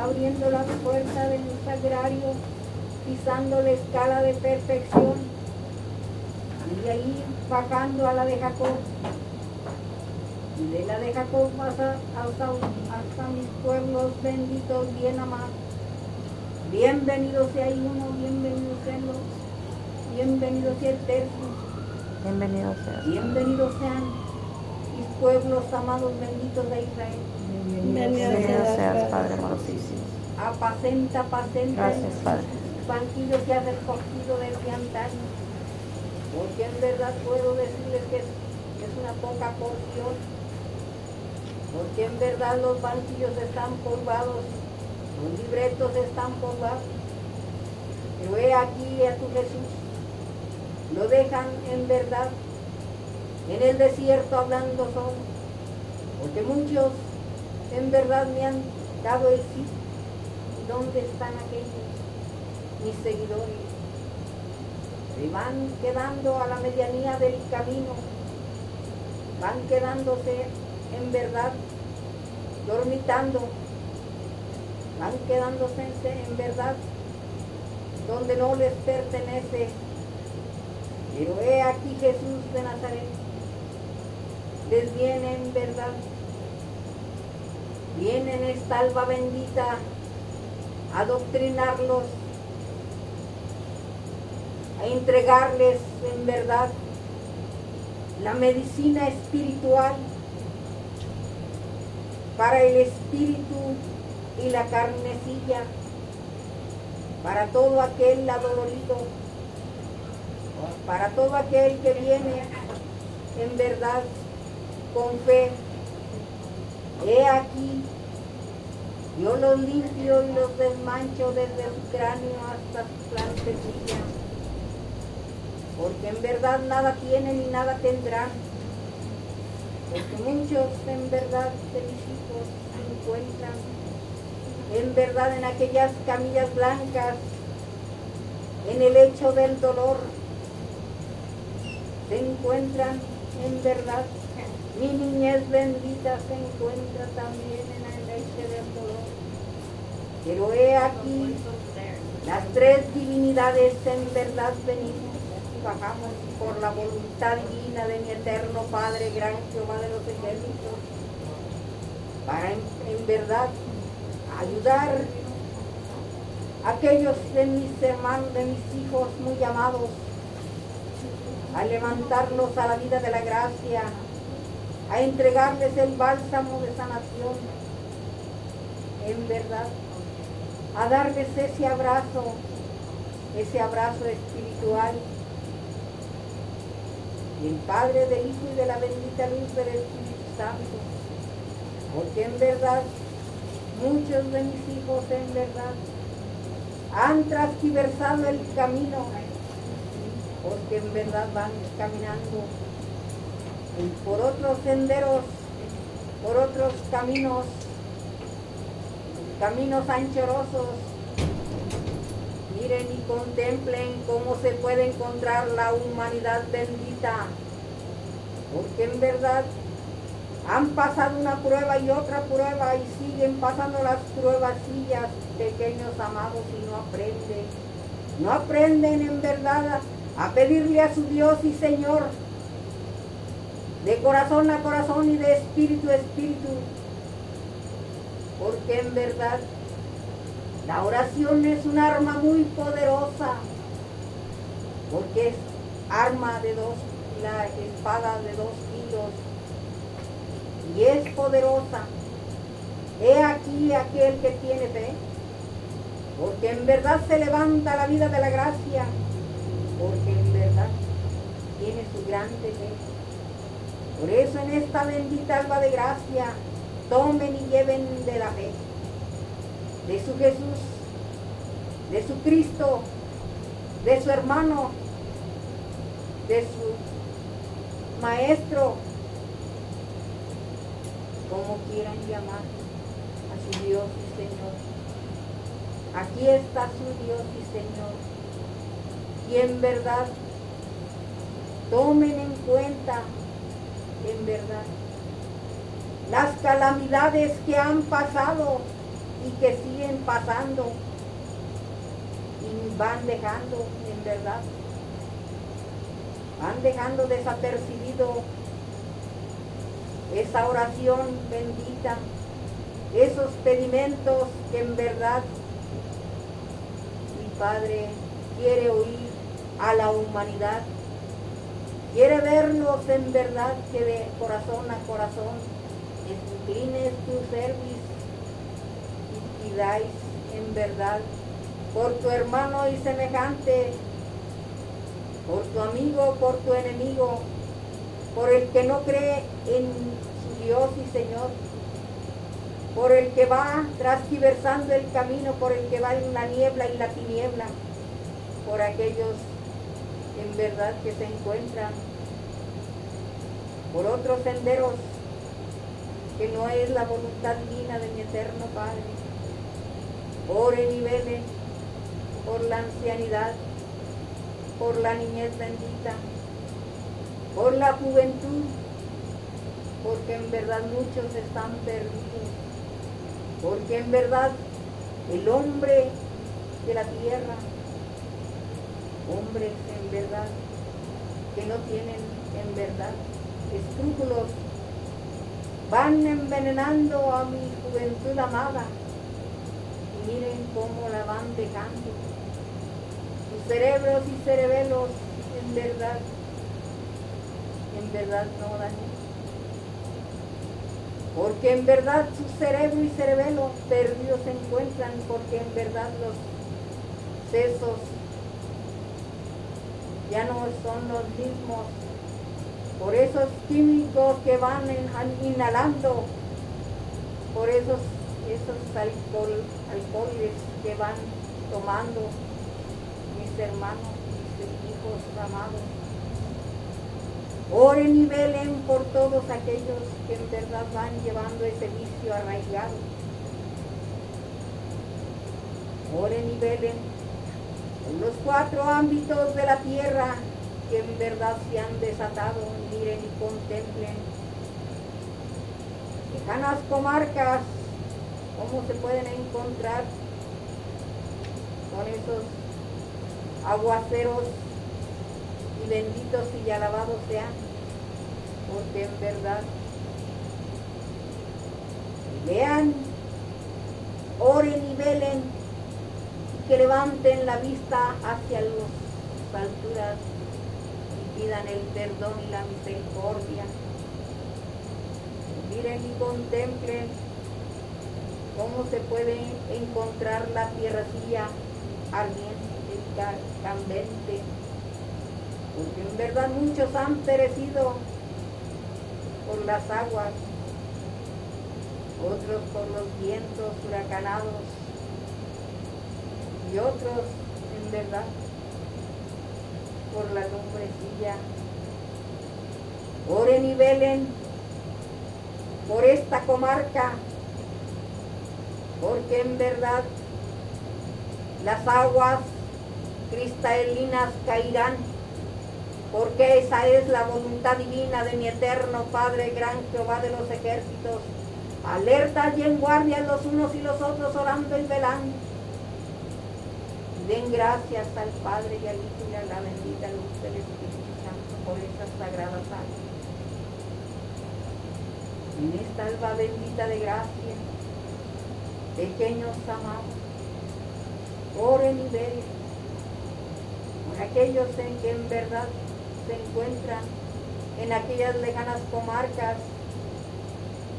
abriendo la puerta del sagrario, pisando la escala de perfección, y de ahí bajando a la de Jacob, y de la de Jacob hasta, hasta, mis pueblos benditos, bien amados. Bienvenido sea uno, bienvenido sean los, bienvenido sea el tercio. Bienvenido sea. Bienvenidos sean mis pueblos amados benditos de Israel. Bienvenido seas, Padre amorosísimo. Apacenta, apacenta. Gracias, Padre. Banquillo que has escogido desde antaño. Porque en verdad puedo decirles que es una poca porción porque en verdad los banquillos están polvados, los libretos están polvados. Pero he aquí a tu Jesús, lo dejan en verdad en el desierto hablando solo, porque muchos en verdad me han dado el sí. ¿Y dónde están aquellos, mis seguidores? Se van quedando a la medianía del camino, van quedándose en verdad dormitando, van quedándose en verdad donde no les pertenece. Pero he aquí Jesús de Nazaret, les viene en verdad, viene en esta alba bendita a doctrinarlos, a entregarles en verdad la medicina espiritual para el espíritu y la carnecilla, para todo aquel adolorido, para todo aquel que viene en verdad con fe. He aquí, yo los limpio y los desmancho desde su cráneo hasta su plantecilla, porque en verdad nada tienen y nada tendrán porque muchos en verdad de mis hijos se encuentran. En verdad en aquellas camillas blancas, en el hecho del dolor, se encuentran en verdad, mi niñez bendita se encuentra también Pero he aquí las tres divinidades en verdad venimos bajamos por la voluntad divina de mi eterno Padre, gran Jehová de los ejércitos, para en, verdad ayudar a aquellos de mis hermanos, de mis hijos muy amados, a levantarlos a la vida de la gracia, a entregarles el bálsamo de sanación, en verdad, a darles ese abrazo, ese abrazo espiritual. Del Padre, del Hijo y de la bendita luz del Espíritu Santo. Porque en verdad, muchos de mis hijos en verdad han transversado el camino, porque en verdad van caminando por otros senderos, por otros caminos, caminos anchorosos. Miren y contemplen cómo se puede encontrar la humanidad bendita, porque en verdad han pasado una prueba y otra prueba y siguen pasando las pruebas sillas, pequeños amados, y no aprenden. No aprenden en verdad a pedirle a su Dios y Señor, de corazón a corazón y de espíritu a espíritu, porque en verdad la oración es un arma muy poderosa, porque es arma de dos, la espada de dos kilos, y es poderosa. He aquí aquel que tiene fe, porque en verdad se levanta la vida de la gracia, porque en verdad tiene su grande fe. Por eso en esta bendita alba de gracia, tomen y lleven de la fe de su Jesús, de su Cristo, de su hermano, de su maestro, como quieran llamar a su Dios y Señor. Aquí está su Dios y Señor. Y en verdad, tomen en cuenta, en verdad, las calamidades que han pasado y que siguen pasando y van dejando, en verdad, van dejando desapercibido esa oración bendita, esos pedimentos que en verdad mi Padre quiere oír a la humanidad, quiere verlos en verdad que de corazón a corazón inclines tu servicio y pidáis en verdad por tu hermano y semejante, por tu amigo, por tu enemigo, por el que no cree en su Dios y Señor, por el que va transversando el camino, por el que va en la niebla y la tiniebla, por aquellos en verdad que se encuentran, por otros senderos que no es la voluntad divina de mi eterno Padre. Ore y vele por la ancianidad, por la niñez bendita, por la juventud, porque en verdad muchos están perdidos, porque en verdad el hombre de la tierra, hombres en verdad, que no tienen en verdad escrúpulos, van envenenando a mi juventud amada y miren cómo la van dejando. Sus cerebros y cerebelos en verdad en verdad no daño. Porque en verdad su cerebro y cerebelo perdidos se encuentran, porque en verdad los sesos ya no son los mismos. Por esos químicos que van inhalando, por esos, esos alcohol, alcoholes que van tomando mis hermanos, mis hijos amados. Oren y velen por todos aquellos que en verdad van llevando ese vicio arraigado. Oren y velen en los cuatro ámbitos de la tierra que en verdad se han desatado, miren y contemplen. Lejanas comarcas, cómo se pueden encontrar con esos aguaceros y benditos y alabados sean, porque en verdad vean, oren y velen, que levanten la vista hacia las alturas pidan el perdón y la misericordia. Miren y contemplen cómo se puede encontrar la tierracilla ardiente y candente porque en verdad muchos han perecido por las aguas, otros por los vientos huracanados y otros en verdad por la lumbrecilla. Oren y velen por esta comarca, porque en verdad las aguas cristalinas caerán porque esa es la voluntad divina de mi eterno Padre, gran Jehová de los ejércitos. Alerta y en guardia los unos y los otros orando y velando. Den gracias al Padre y al Hijo y a la bendita luz del Espíritu Santo por esta sagrada sangre. En esta alba bendita de gracia, pequeños amados, oren y velen por aquellos en que en verdad se encuentran en aquellas lejanas comarcas,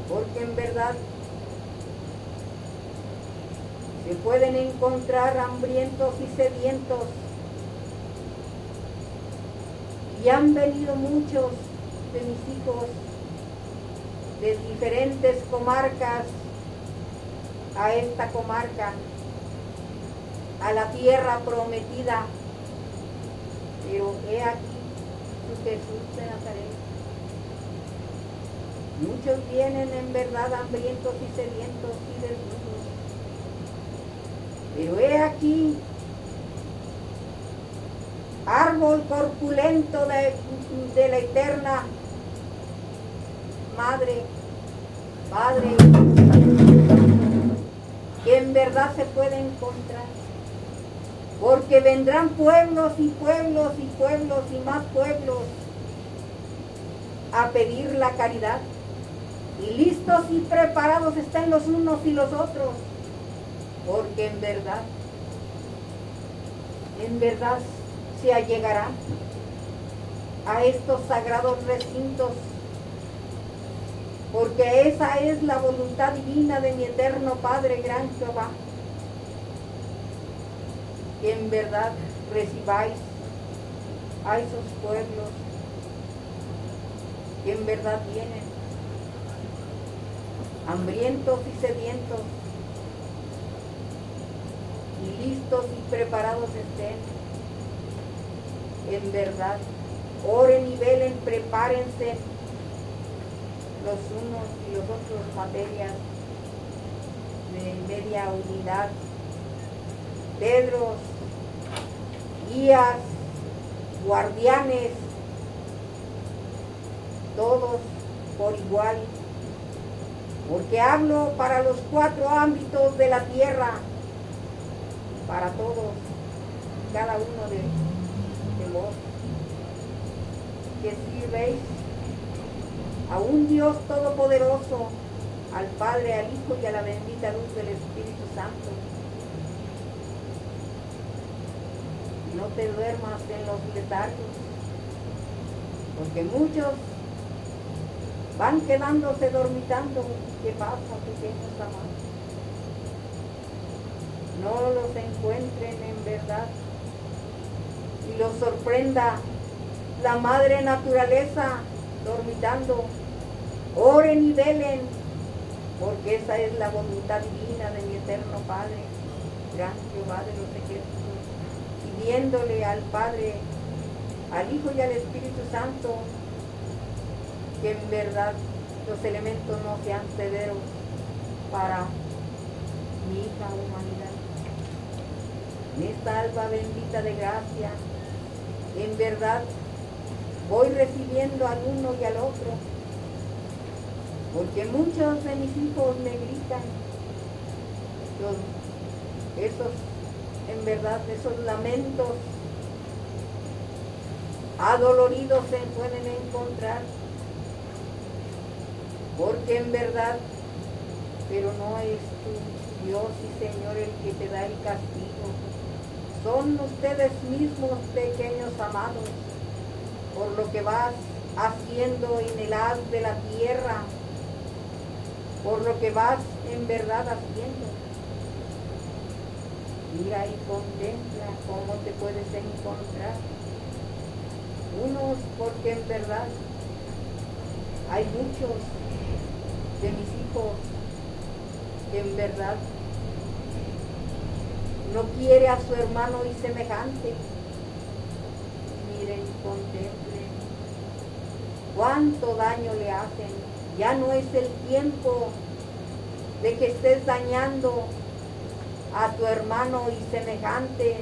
porque en verdad se pueden encontrar hambrientos y sedientos. Y han venido muchos de mis hijos de diferentes comarcas a esta comarca, a la tierra prometida. Pero he aquí Jesús de Nazaret. Muchos vienen en verdad hambrientos y sedientos y desnudos. Pero he aquí, árbol corpulento de, de la eterna Madre, Padre, que verdad se puede encontrar. Porque vendrán pueblos y pueblos y pueblos y más pueblos a pedir la caridad. Y listos y preparados están los unos y los otros. Porque en verdad, en verdad se allegará a estos sagrados recintos porque esa es la voluntad divina de mi eterno Padre Gran Jehová. Que en verdad recibáis a esos pueblos que en verdad vienen, hambrientos y sedientos, listos y preparados estén. En verdad, oren y velen, prepárense los unos y los otros materias de media unidad, pedros, guías, guardianes, todos por igual, porque hablo para los cuatro ámbitos de la tierra, para todos, cada uno de, vos, que sirvéis a un Dios todopoderoso, al Padre, al Hijo y a la bendita luz del Espíritu Santo. No te duermas en los letargos, porque muchos van quedándose dormitando. ¿Qué pasa, pequeños amados? No los encuentren en verdad y los sorprenda la madre naturaleza dormitando Oren y velen, porque esa es la voluntad divina de mi eterno Padre, gran Jehová de los ejércitos, pidiéndole al Padre, al Hijo y al Espíritu Santo, que en verdad los elementos no sean severos para mi hija humanidad. En esta alba bendita de gracia, en verdad voy recibiendo al uno y al otro porque muchos de mis hijos me gritan, esos, en verdad, esos lamentos adoloridos se pueden encontrar, porque en verdad, pero no es tu Dios y Señor el que te da el castigo, son ustedes mismos pequeños amados, por lo que vas haciendo en el haz de la tierra, por lo que vas en verdad haciendo. Mira y contempla cómo te puedes encontrar. Unos porque en verdad hay muchos de mis hijos que en verdad no quiere a su hermano y semejante. Miren y contemplen cuánto daño le hacen ya no es el tiempo de que estés dañando a tu hermano y semejante.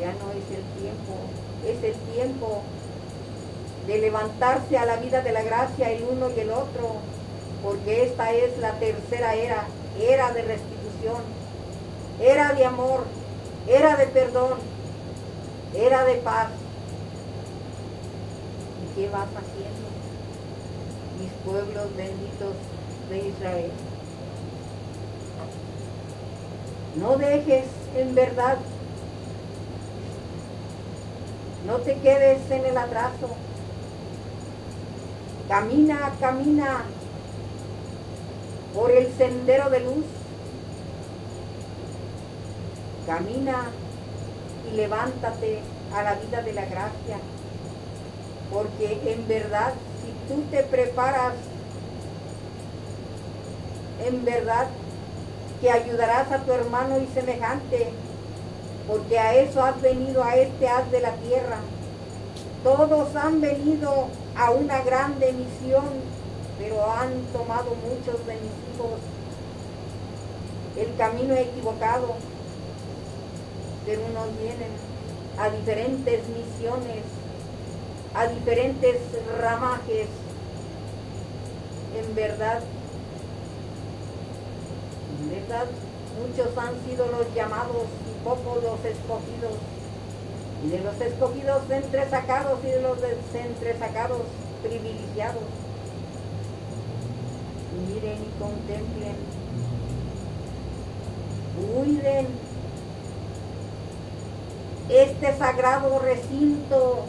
Ya no es el tiempo, es el tiempo de levantarse a la vida de la gracia el uno y el otro, porque esta es la tercera era, era de restitución, era de amor, era de perdón, era de paz. ¿Y qué vas haciendo? mis pueblos benditos de Israel. No dejes en verdad, no te quedes en el atraso. Camina, camina por el sendero de luz. Camina y levántate a la vida de la gracia, porque en verdad tú te preparas en verdad que ayudarás a tu hermano y semejante, porque a eso has venido, a este haz de la tierra. Todos han venido a una grande misión, pero han tomado muchos de mis hijos el camino equivocado, pero unos vienen a diferentes misiones a diferentes ramajes, en verdad, verdad muchos han sido los llamados y pocos los escogidos. Y de los escogidos entresacados y de los entresacados privilegiados. Miren y contemplen. Cuiden este sagrado recinto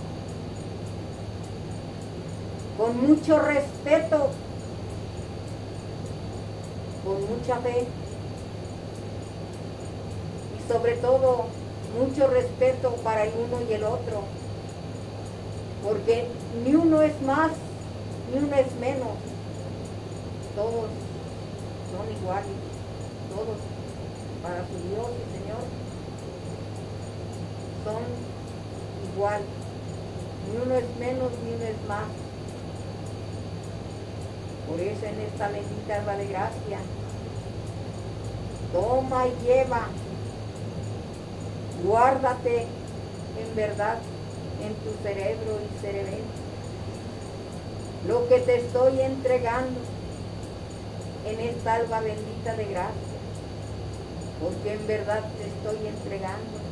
con mucho respeto, con mucha fe y sobre todo mucho respeto para el uno y el otro, porque ni uno es más, ni uno es menos, todos son iguales, todos para su Dios son igual, ni uno es menos, ni uno es más. Por eso en esta bendita alba de gracia, toma y lleva, guárdate en verdad en tu cerebro y cerebelo lo que te estoy entregando en esta alba bendita de gracia, porque en verdad te estoy entregando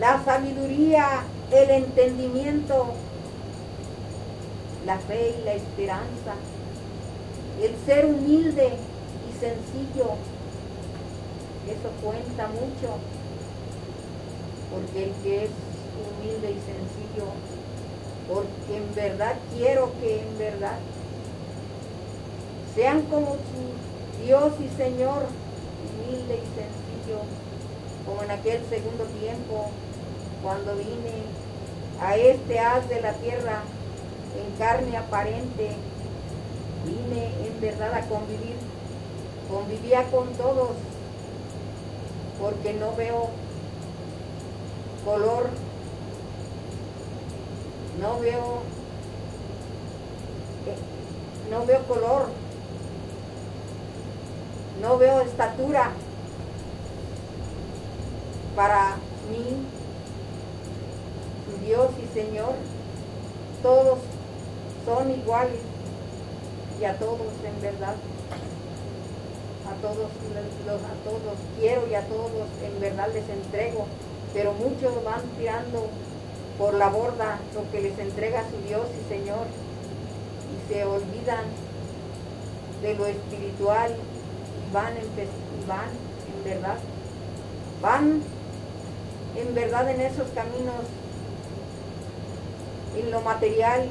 la sabiduría, el entendimiento, la fe y la esperanza, el ser humilde y sencillo, eso cuenta mucho, porque el que es humilde y sencillo, porque en verdad quiero que en verdad sean como su Dios y Señor, humilde y sencillo, como en aquel segundo tiempo, cuando vine a este haz de la tierra en carne aparente, vine en verdad a convivir, convivía con todos, porque no veo color, no veo, eh, no veo color, no veo estatura para mí, Dios y Señor, todos son iguales y a todos en verdad, a todos, los, a todos quiero y a todos en verdad les entrego, pero muchos van tirando por la borda lo que les entrega su Dios y Señor y se olvidan de lo espiritual y van en, van en verdad, van en verdad en esos caminos en lo material,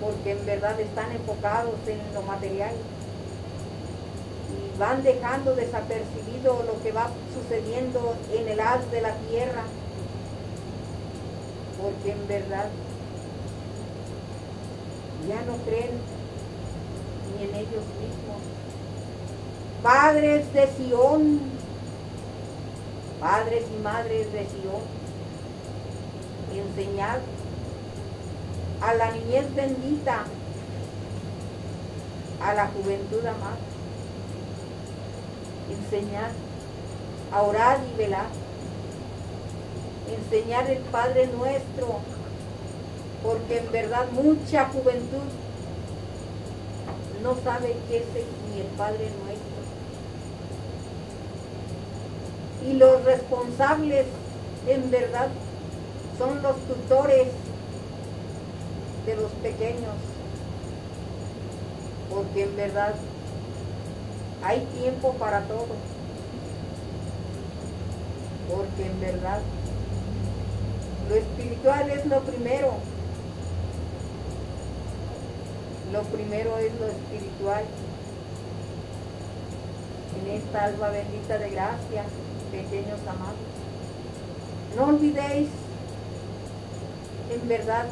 porque en verdad están enfocados en lo material y van dejando desapercibido lo que va sucediendo en el haz de la tierra, porque en verdad ya no creen ni en ellos mismos. Padres de Sión, padres y madres de Sión, enseñad a la niñez bendita, a la juventud amada. Enseñar a orar y velar. Enseñar el Padre nuestro, porque en verdad mucha juventud no sabe qué es ni el Padre nuestro. Y los responsables en verdad son los tutores de los pequeños, porque en verdad hay tiempo para todo, porque en verdad lo espiritual es lo primero, lo primero es lo espiritual. En esta alba bendita de gracia, pequeños amados. No olvidéis, en verdad,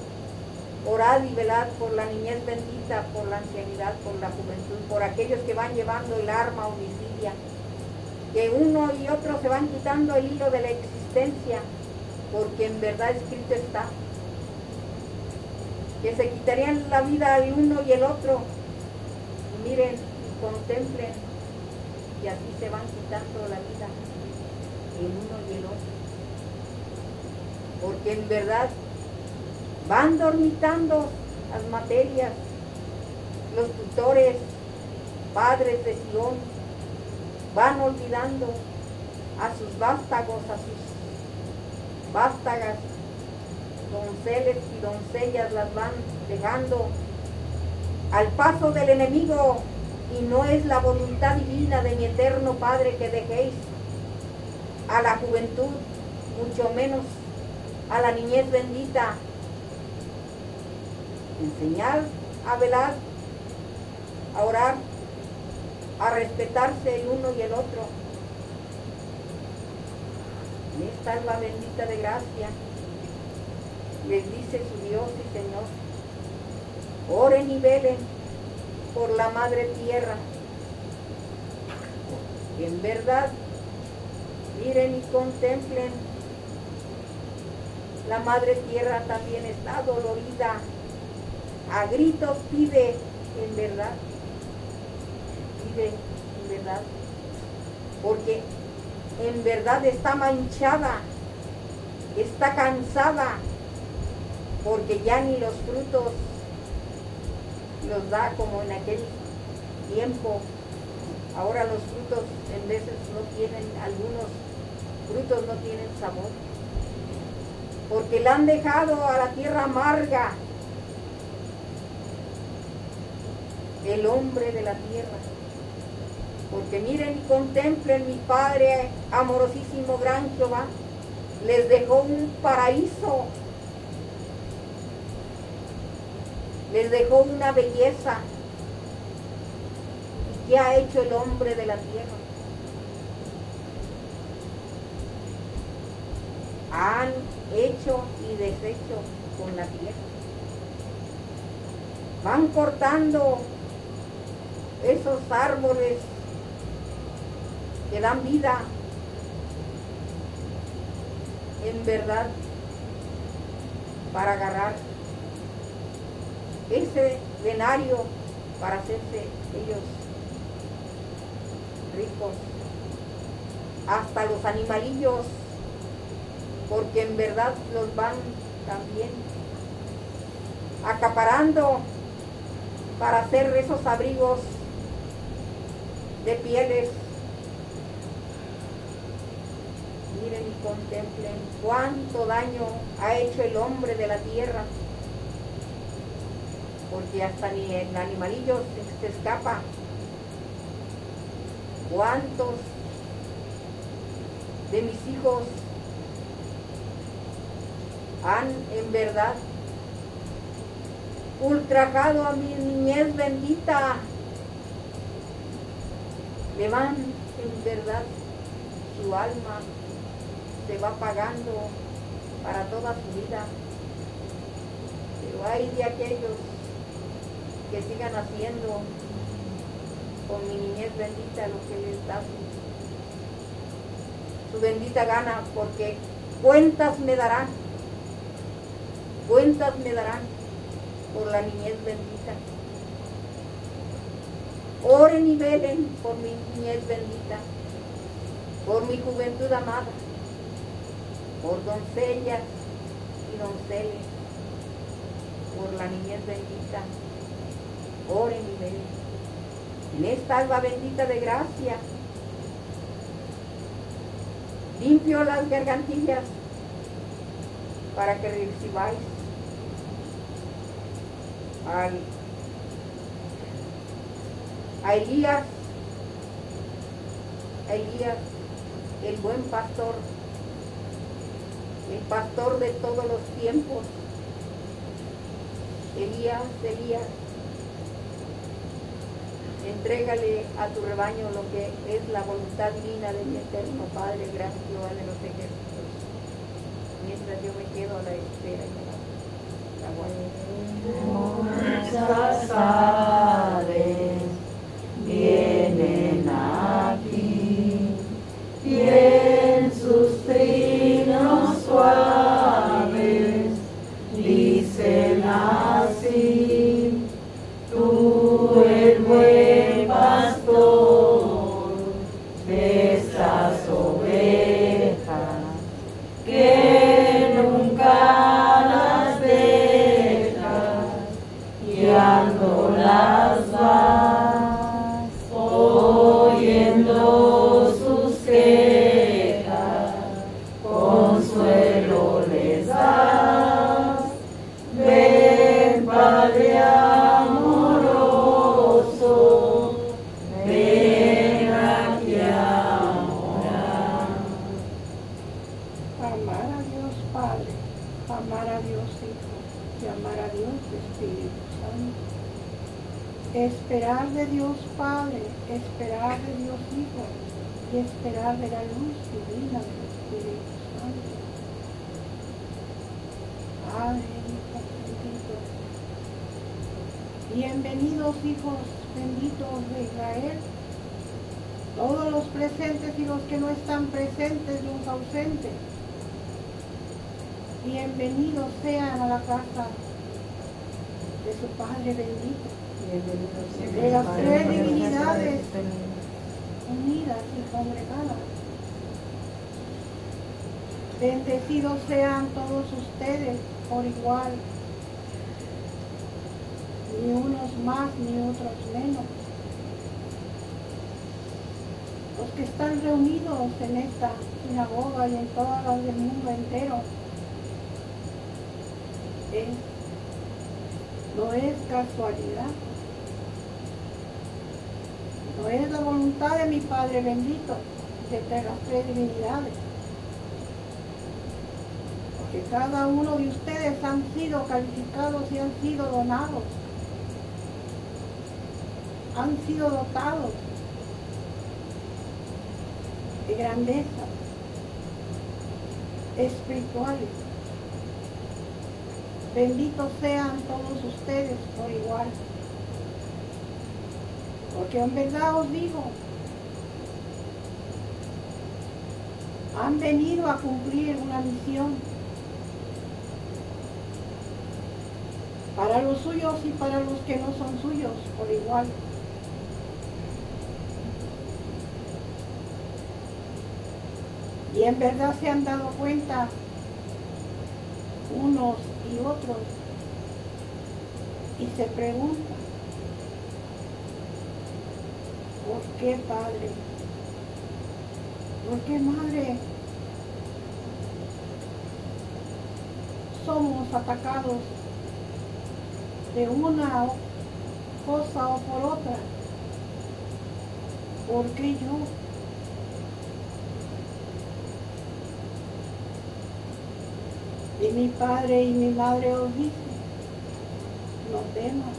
Orad y velad por la niñez bendita, por la ancianidad, por la juventud, por aquellos que van llevando el arma homicidia, que uno y otro se van quitando el hilo de la existencia, porque en verdad escrito está, que se quitarían la vida el uno y el otro. Y miren y contemplen, y así se van quitando la vida el uno y el otro. Porque en verdad van dormitando las materias, los tutores, padres de Sion, van olvidando a sus vástagos, a sus vástagas, donceles y doncellas las van dejando al paso del enemigo y no es la voluntad divina de mi eterno Padre que dejéis a la juventud, mucho menos a la niñez bendita. Enseñar a velar, a orar, a respetarse el uno y el otro. Esta alma bendita de gracia les dice su Dios y Señor, oren y velen por la madre tierra. En verdad, miren y contemplen, la madre tierra también está dolorida, a gritos pide en verdad, pide en verdad, porque en verdad está manchada, está cansada, porque ya ni los frutos los da como en aquel tiempo. Ahora los frutos en veces no tienen, algunos frutos no tienen sabor. Porque la han dejado a la tierra amarga. El hombre de la tierra. Porque miren y contemplen mi Padre amorosísimo gran Jehová. Les dejó un paraíso les dejó una belleza. ¿Y qué ha hecho el hombre de la tierra? Han hecho y deshecho con la tierra. Van cortando esos árboles que dan vida. En verdad, para agarrar ese denario para hacerse ellos ricos. Hasta los animalillos, porque en verdad los van también acaparando para hacer esos abrigos de pieles. Miren y contemplen cuánto daño ha hecho el hombre de la tierra porque hasta ni el animalillo se, escapa. ¿Cuántos de mis hijos han en verdad ultrajado a mi niñez bendita? Le van en verdad su alma se va pagando para toda su vida. Pero hay de aquellos que sigan haciendo con mi niñez bendita lo que les da su, bendita gana, porque cuentas me darán, cuentas me darán por la niñez bendita. Oren y velen por mi niñez bendita, por mi juventud amada, por doncellas y donceles, por la niñez bendita oren y ven. En esta alba bendita de gracia, limpio las gargantillas para que recibáis al, a Elías, a Elías, el buen pastor, el pastor de todos los tiempos. Elías, Elías, entrégale a tu rebaño lo que es la voluntad divina de mi eterno Padre, gran Jehová de los ejércitos. Mientras yo me quedo a la espera y la aves hijos benditos de Israel, todos los presentes y los que no están presentes, los ausentes. Bienvenidos sean a la casa de su Padre bendito. De las tres divinidades unidas y congregadas. Bendecidos sean todos ustedes por igual, ni unos más ni otros menos. Los que están reunidos en esta sinagoga y en todas las del mundo entero, no es casualidad. No es la voluntad de mi Padre bendito de entre las tres divinidades. Porque cada uno de ustedes han sido calificados y han sido donados. Han sido dotados de grandeza espirituales. Benditos sean todos ustedes por igual. Porque en verdad os digo, han venido a cumplir una misión para los suyos y para los que no son suyos por igual. Y en verdad se han dado cuenta unos y otros y se preguntan, ¿Por qué, Padre? ¿Por qué, Madre? Somos atacados de una cosa o por otra. ¿Por qué yo? Y mi padre y mi madre os dicen, no temas,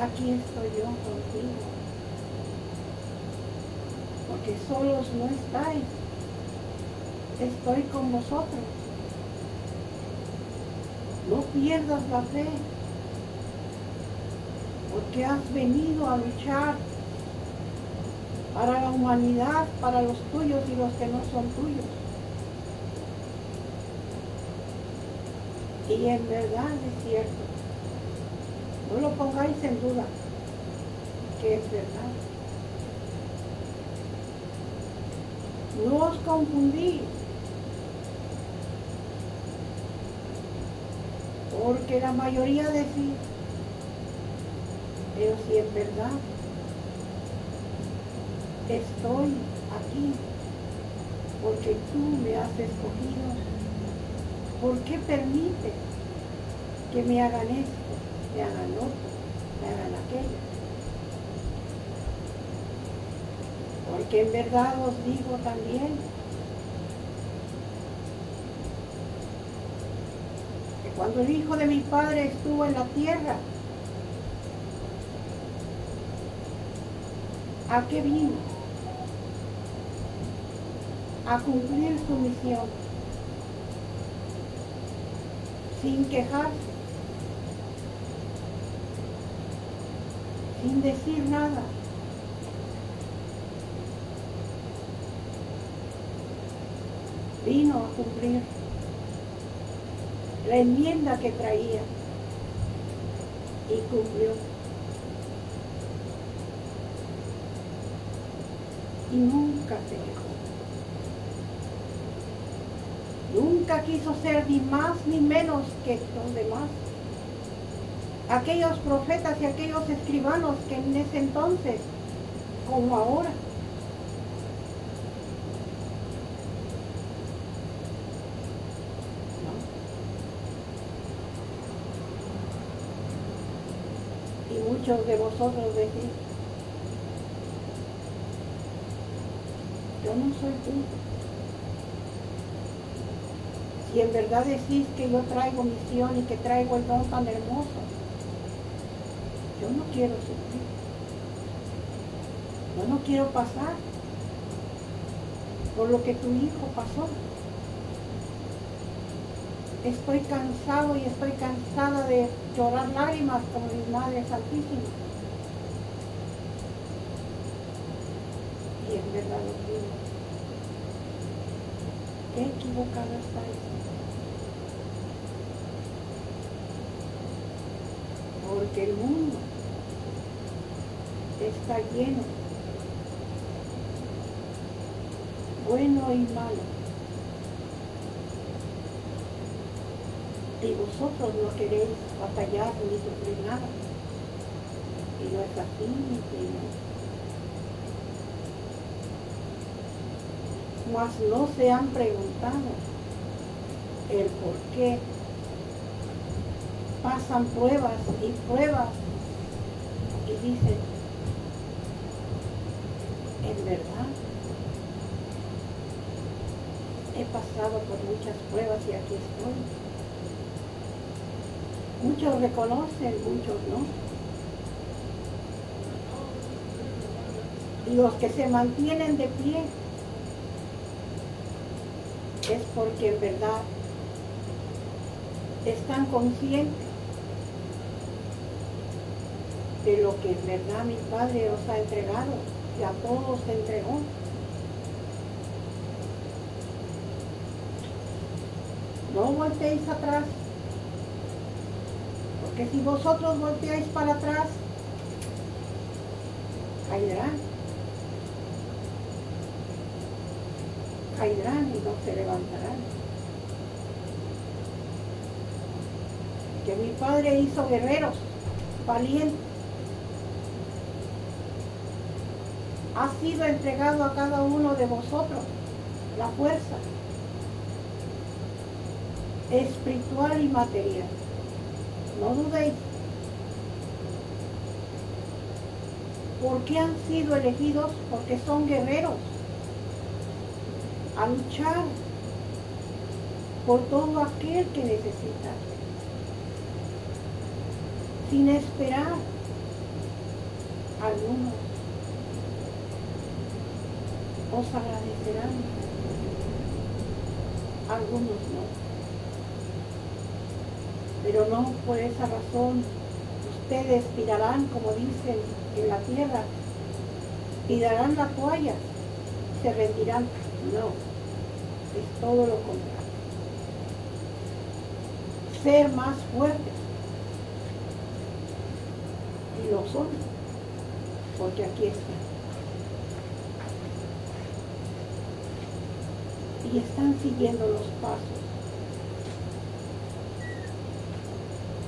aquí estoy yo contigo porque solos no estáis, estoy con vosotros. No pierdas la fe, porque has venido a luchar para la humanidad, para los tuyos y los que no son tuyos. Y en verdad es cierto. No lo pongáis en duda, que es verdad. No os confundís. Porque la mayoría decís, pero si es verdad, estoy aquí porque tú me has escogido. ¿Por qué permite que me hagan esto, me hagan otro, me hagan aquello? porque en verdad os digo también que cuando el Hijo de mi Padre estuvo en la tierra, ¿a qué vino? A cumplir su misión, sin quejarse, sin decir nada. vino a cumplir la enmienda que traía y cumplió. Y nunca se quejó. Nunca quiso ser ni más ni menos que los demás. Aquellos profetas y aquellos escribanos que en ese entonces, como ahora, de vosotros decís, yo no soy tú. Si en verdad decís que yo traigo misión y que traigo el don tan hermoso, Yo no quiero sufrir. Yo no quiero pasar por lo que tu hijo pasó. Estoy cansado y estoy cansada de llorar lágrimas como mi Madre Santísima. Y en verdad lo digo. Qué equivocado está eso. Porque el mundo está lleno, bueno y malo y vosotros no queréis batallar ni sufrir nada. Y no es así. Mas no se han preguntado el por qué pasan pruebas y pruebas y dicen, en verdad, he pasado por muchas pruebas y aquí estoy. Muchos reconocen, muchos no. Y los que se mantienen de pie es porque en verdad están conscientes de lo que en verdad mi Padre os ha entregado y a todos se entregó. No volteéis atrás que si vosotros volteáis para atrás, caerán. Caerán y no se levantarán. Que mi padre hizo guerreros, valientes. Ha sido entregado a cada uno de vosotros la fuerza espiritual y material no dudéis. ¿Por qué han sido elegidos? Porque son guerreros. A luchar por todo aquel que necesita. Sin esperar. Algunos os agradecerán. Algunos no pero no por esa razón ustedes tirarán, como dicen en la tierra, tirarán la toalla, se rendirán. No, es todo lo contrario. Ser más fuertes. Y lo son, porque aquí están. Y están siguiendo los pasos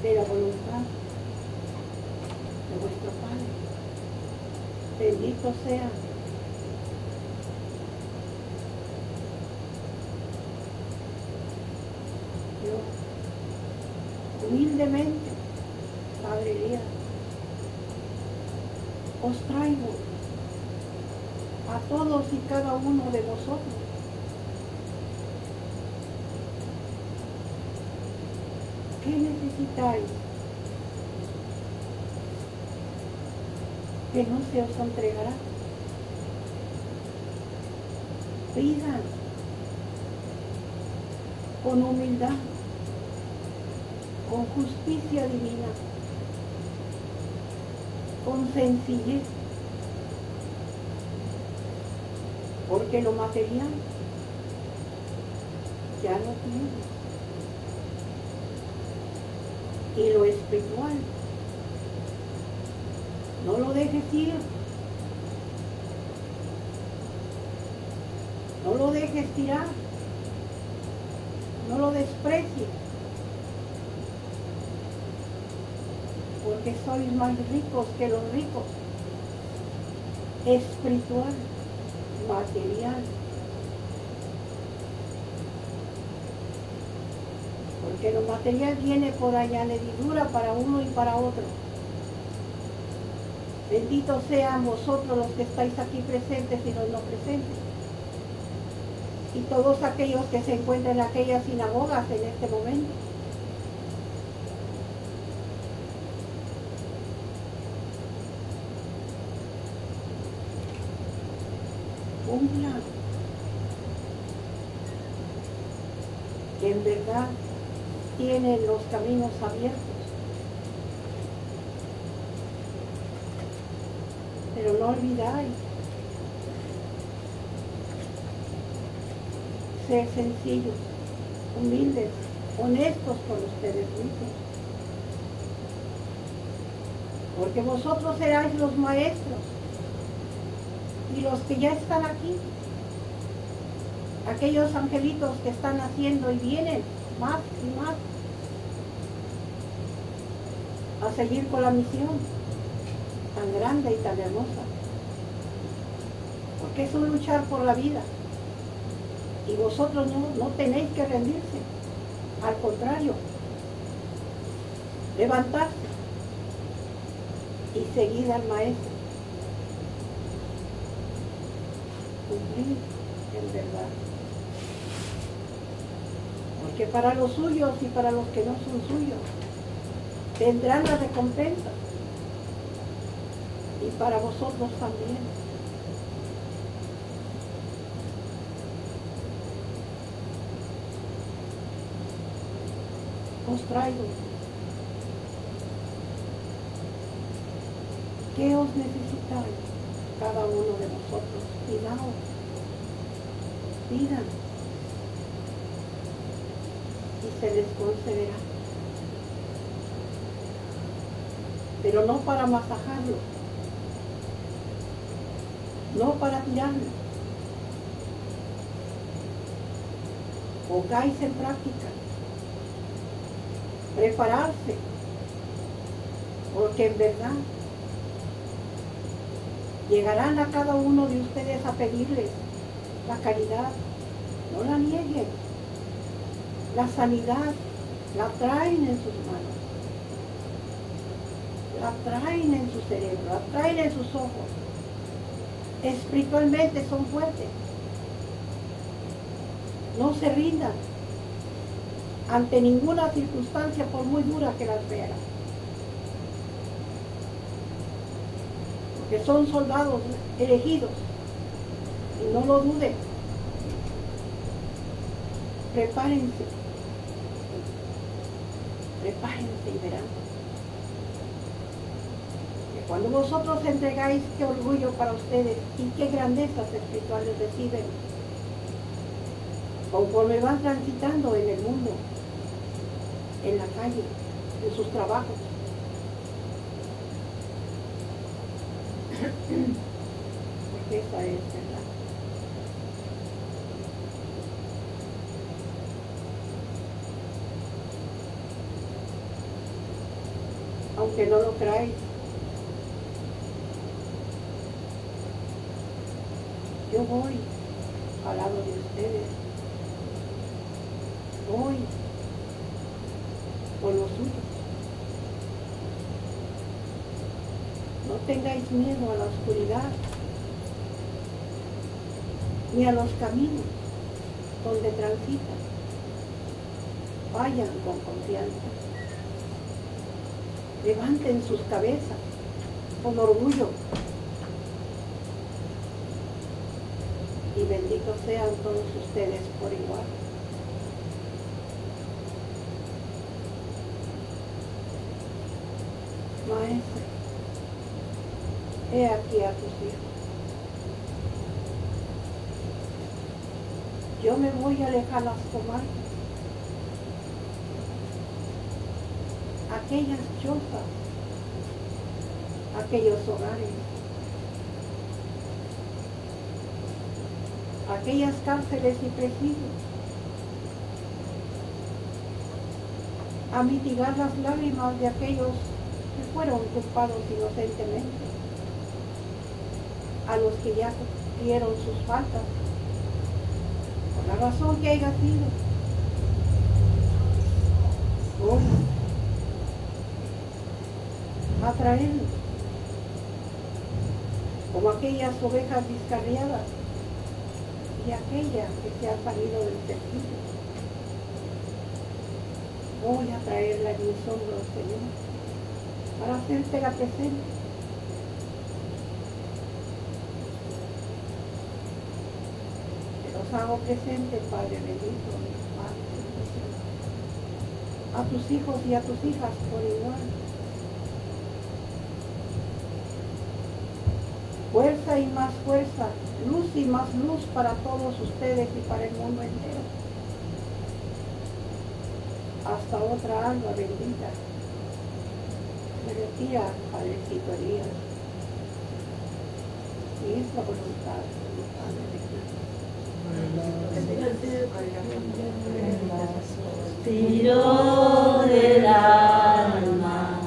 de la voluntad de vuestro Padre. Bendito sea. Yo, humildemente, Padre Elías, os traigo a todos y cada uno de vosotros ¿Qué necesitáis? Que no se os entregará. Pidan con humildad, con justicia divina, con sencillez, porque lo material ya no tiene y lo espiritual. No lo dejes ir. No lo dejes tirar. No lo desprecies. Porque sois más ricos que los ricos. Espiritual, material. que lo material viene por añadidura para uno y para otro. Benditos sean vosotros los que estáis aquí presentes y los no presentes. Y todos aquellos que se encuentran en aquellas sinagogas en este momento. Que en verdad tienen los caminos abiertos. Pero no olvidáis ser sencillos, humildes, honestos con ustedes mismos. Porque vosotros seráis los maestros y los que ya están aquí. Aquellos angelitos que están haciendo y vienen más y más a seguir con la misión tan grande y tan hermosa. Porque es luchar por la vida. Y vosotros no, no tenéis que rendirse. Al contrario, levantarse y seguir al maestro. En verdad. Porque para los suyos y para los que no son suyos, tendrán la recompensa. Y para vosotros también. Os traigo. ¿Qué os necesitáis cada uno de vosotros? Pidaos. Pidan. Y se les concederá. Pero no para masajarlo. No para tirarlo. Pongáis en práctica. Prepararse. Porque en verdad llegarán a cada uno de ustedes a pedirles la caridad. No la nieguen. La sanidad la traen en sus manos. La traen en su cerebro, la traen en sus ojos. Espiritualmente son fuertes. No se rindan ante ninguna circunstancia por muy dura que las vean. que son soldados elegidos. No lo duden. Prepárense. Prepárense y verán. Que cuando vosotros entregáis qué orgullo para ustedes y qué grandezas espirituales reciben, conforme van transitando en el mundo, en la calle, en sus trabajos, porque esa es Aunque no lo creáis, yo voy al lado de ustedes, voy por los suyos. No tengáis miedo a la oscuridad ni a los caminos donde transitan. Vayan con confianza. Levanten sus cabezas con orgullo. Y benditos sean todos ustedes por igual. Maestro, he aquí a tus hijos. Yo me voy a alejar las comarcas, aquellas chozas, aquellos hogares, aquellas cárceles y presidios, a mitigar las lágrimas de aquellos que fueron culpados inocentemente, a los que ya cumplieron sus faltas, por la razón que haya sido. Hoy, a traerlos, como aquellas ovejas descarriadas y aquella que se ha salido del servicio. Voy a traerla en mis hombros, Señor, para hacerte la presente. los hago presente, Padre bendito, a tus hijos y a tus hijas por igual. Y más fuerza, luz y más luz para todos ustedes y para el mundo entero. Hasta otra alma bendita. Me retira, Padrecito Elías. Y es la voluntad de Padre de Tiro del alma,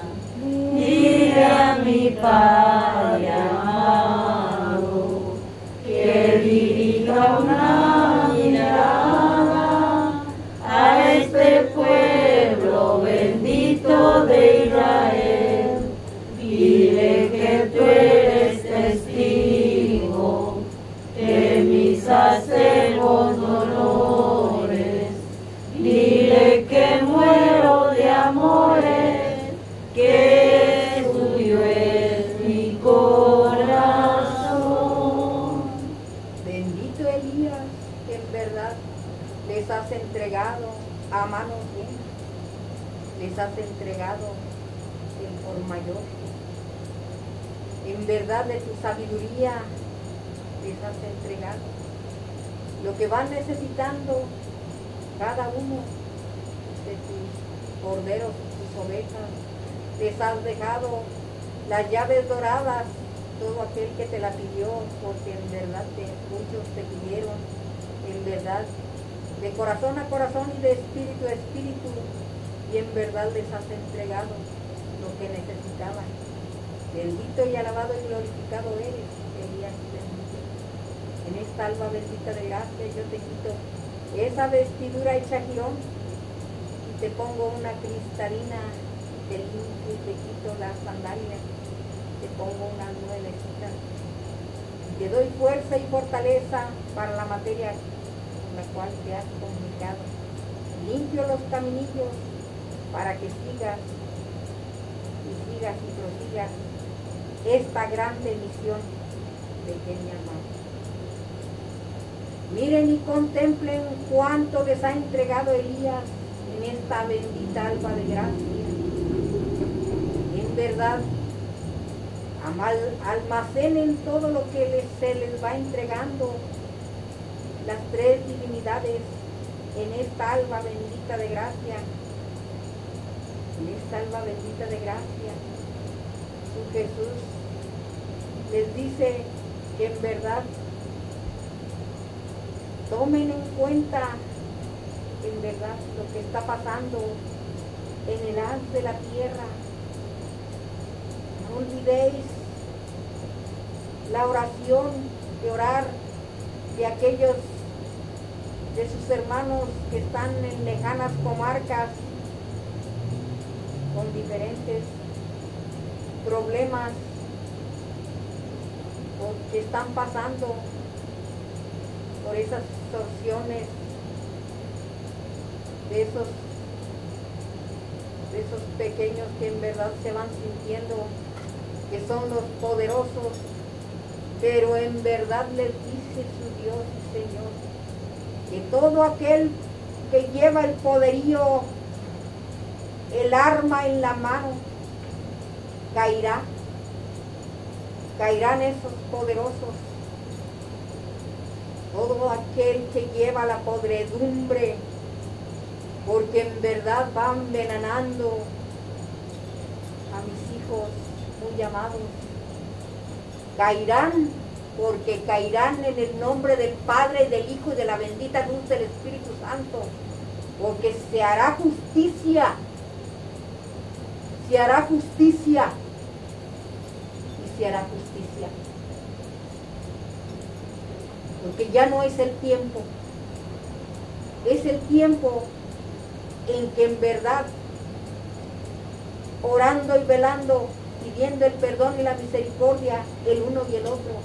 dile a mi Padre has entregado el por mayor. En verdad de tu sabiduría les has entregado lo que van necesitando cada uno de tus corderos, tus ovejas. Les has dejado las llaves doradas, todo aquel que te la pidió, porque en verdad te, muchos te pidieron, en verdad, de corazón a corazón y de espíritu a espíritu, y en verdad les has entregado lo que necesitaban. Bendito y alabado y glorificado eres, Elías bendito. En esta alma bendita de gracia yo te quito esa vestidura hecha girón y te pongo una cristalina, te limpio y te quito las sandalias, te pongo unas nuevecitas te doy fuerza y fortaleza para la materia con la cual te has comunicado. Limpio los caminillos para que sigas y sigas y prosigas esta grande misión pequeña amada. Miren y contemplen cuánto les ha entregado Elías en esta bendita alba de gracia. En verdad, almacenen todo lo que se les va entregando, las tres divinidades en esta alba bendita de gracia. Esta alba bendita de gracia, su Jesús les dice que en verdad tomen en cuenta en verdad lo que está pasando en el haz de la tierra. No olvidéis la oración de orar de aquellos de sus hermanos que están en lejanas comarcas con diferentes problemas que están pasando por esas extorsiones de esos de esos pequeños que en verdad se van sintiendo que son los poderosos, pero en verdad les dice su Dios y Señor que todo aquel que lleva el poderío, el arma en la mano, caerá, caerán esos poderosos todo aquel que lleva la podredumbre, porque en verdad van envenenando a mis hijos muy amados. Caerán porque caerán en el nombre del Padre, del Hijo y de la bendita luz del Espíritu Santo, porque se hará justicia, se hará justicia. Y se hará justicia. Porque ya no es el tiempo, es el tiempo en que en verdad, orando y velando, pidiendo el perdón y la misericordia el uno y el otro,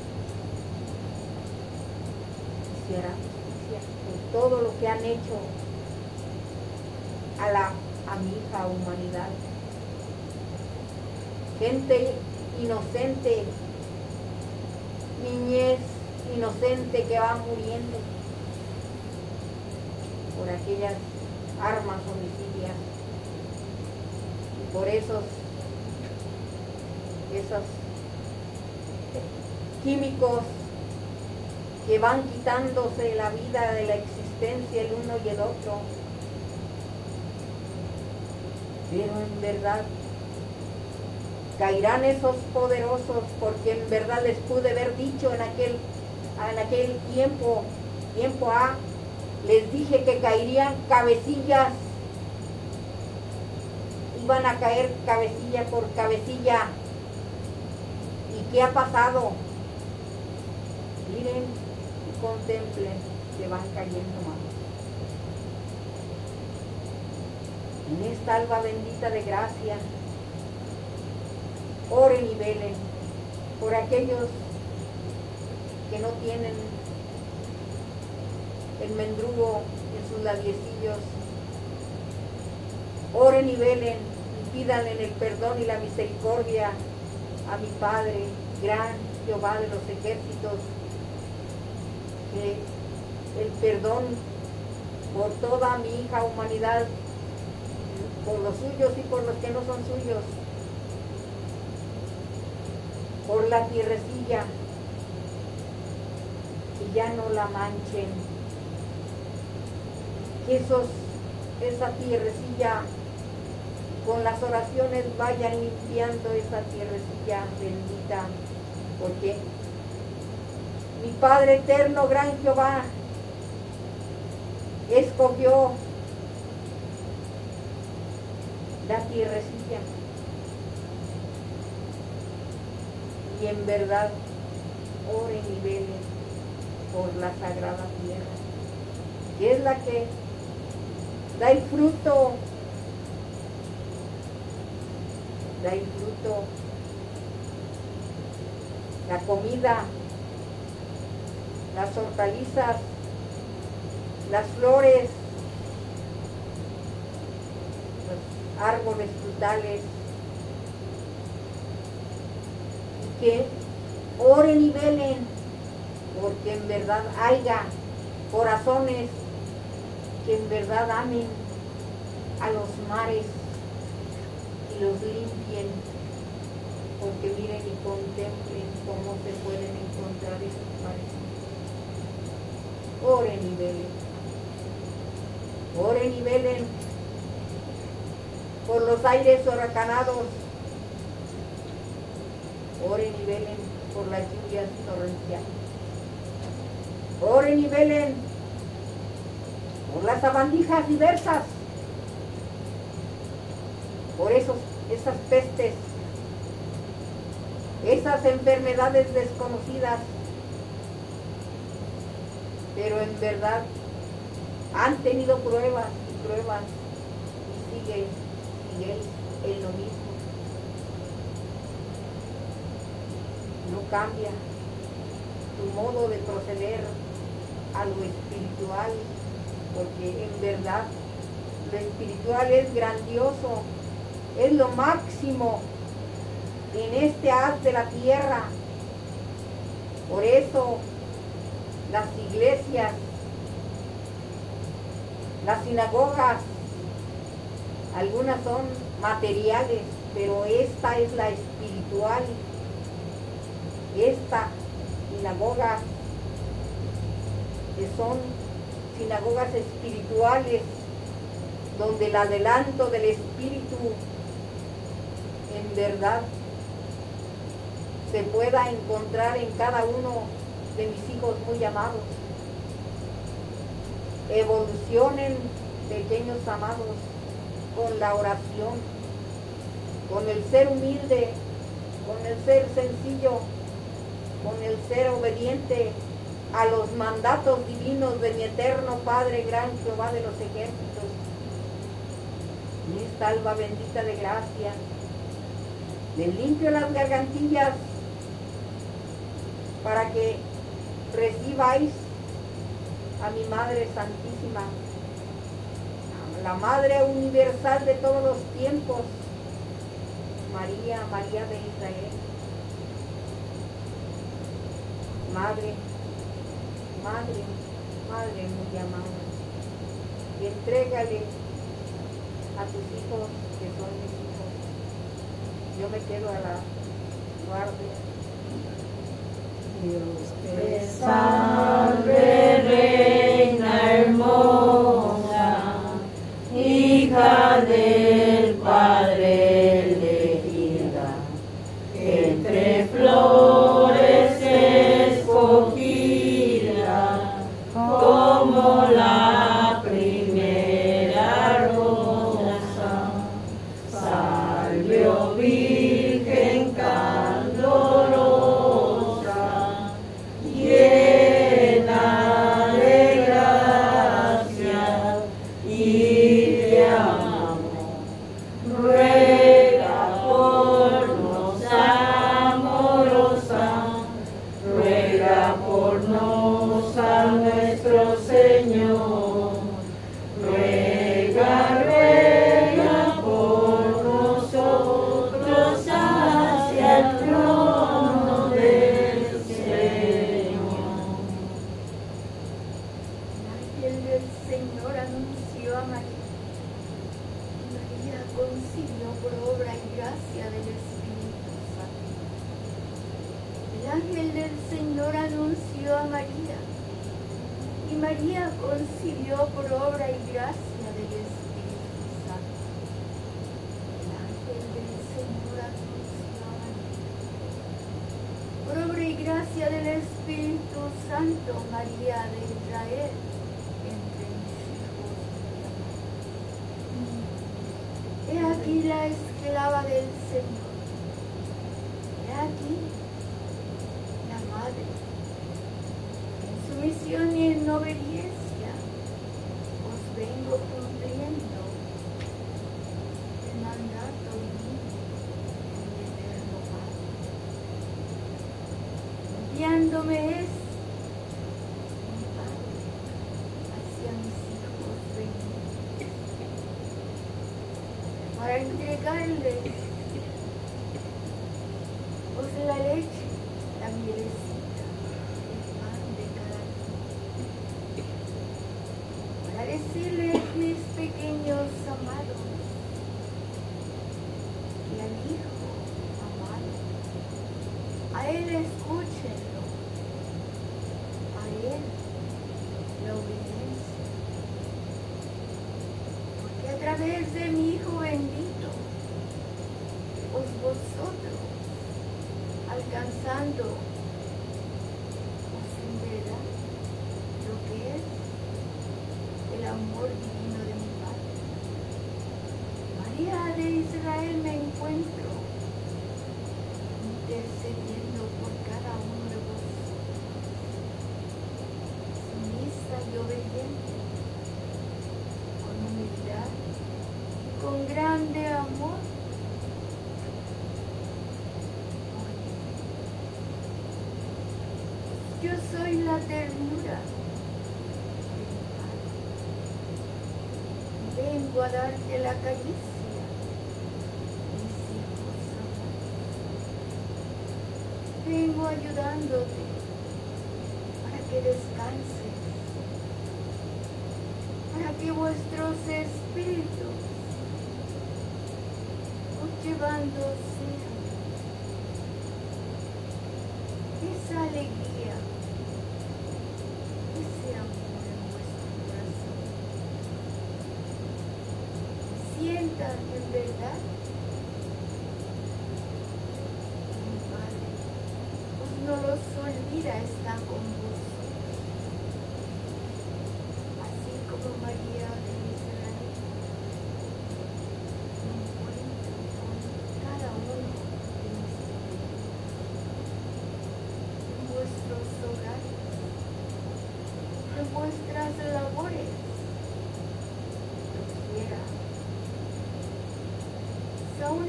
se hará justicia por todo lo que han hecho a la amiga humanidad. Gente inocente, niñez inocente que va muriendo. por aquellas armas homicidias y por esos, esos químicos que van quitándose la vida de la existencia el uno y el otro. Pero en verdad caerán esos poderosos porque en verdad les pude haber dicho en aquel, en aquel tiempo, tiempo A, les dije que caerían cabecillas, iban a caer cabecilla por cabecilla. ¿Y qué ha pasado? Miren y contemplen que van cayendo más. En esta alba bendita de gracia, oren y velen por aquellos que no tienen el mendrugo en sus labiecillos. Oren y velen y pídanle el perdón y la misericordia a mi Padre, gran Jehová de los ejércitos, que el perdón por toda mi hija humanidad, por los suyos y por los que no son suyos, por la tierrecilla, y ya no la manchen. Que esos, esa tierrecilla con las oraciones vayan limpiando esa tierrecilla bendita, porque mi Padre eterno, gran Jehová, escogió la tierrecilla. Y en verdad, oren y velen por la sagrada tierra, que es la que da el fruto, da el fruto, la comida, las hortalizas, las flores, los árboles frutales, y que oren y velen porque en verdad haya corazones que en verdad amen a los mares y los limpien, porque miren y contemplen cómo se pueden encontrar esos mares. Oren y velen, oren y velen por los aires huracanados, oren y velen por las lluvias torrenciales. Oren y velen por las sabandijas diversas, por esos, esas pestes, esas enfermedades desconocidas, pero en verdad han tenido pruebas y pruebas y sigue, sigue en lo mismo. No cambia tu modo de proceder a lo espiritual, porque en verdad lo espiritual es grandioso, es lo máximo en este haz de la tierra. Por eso las iglesias, las sinagogas, algunas son materiales, pero esta es la espiritual. Esta sinagoga que son sinagogas espirituales, donde el adelanto del Espíritu en verdad se pueda encontrar en cada uno de mis hijos muy amados. Evolucionen, pequeños amados, con la oración, con el ser humilde, con el ser sencillo, con el ser obediente a los mandatos divinos de mi eterno Padre, gran Jehová de los ejércitos. Y esta alba bendita de gracia, le limpio las gargantillas para que recibáis a mi Madre Santísima, la Madre Universal de todos los tiempos, María, María de Israel. madre, madre, madre muy amada, y entrégale a tus hijos que son mis hijos. Yo me quedo a la guardia. Dios te salve. flaca y licia. Mis pues, hijos, vengo ayudándote para que descanses, para que vuestros espíritus os llevando sean esa alegría ¿En verdad? Mi padre, pues no los olvida esta comida.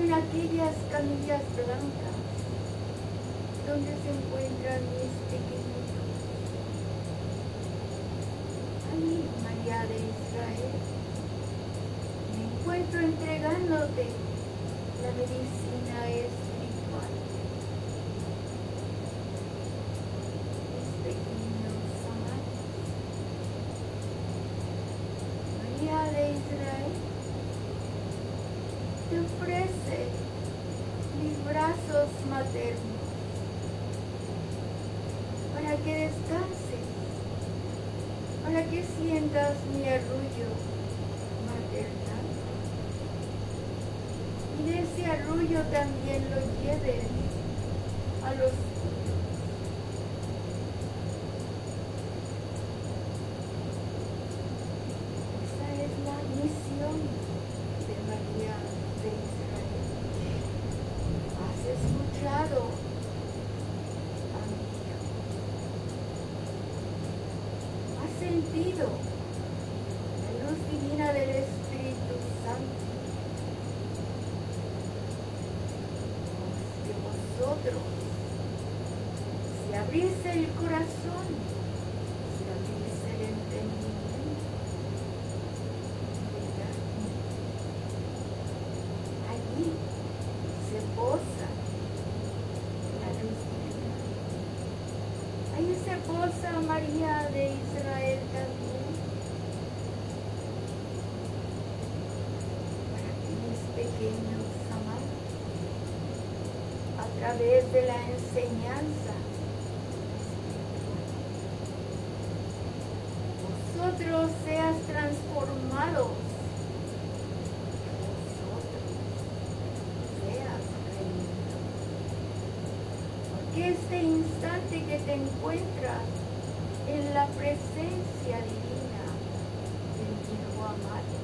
en aquellas camillas blancas donde se encuentran mis pequeñitos. A mí, María de Israel, me encuentro entregándote la medicina sientas mi arrullo maternal y de ese arrullo también lo lleves este instante que te encuentras en la presencia divina del Hijo amado.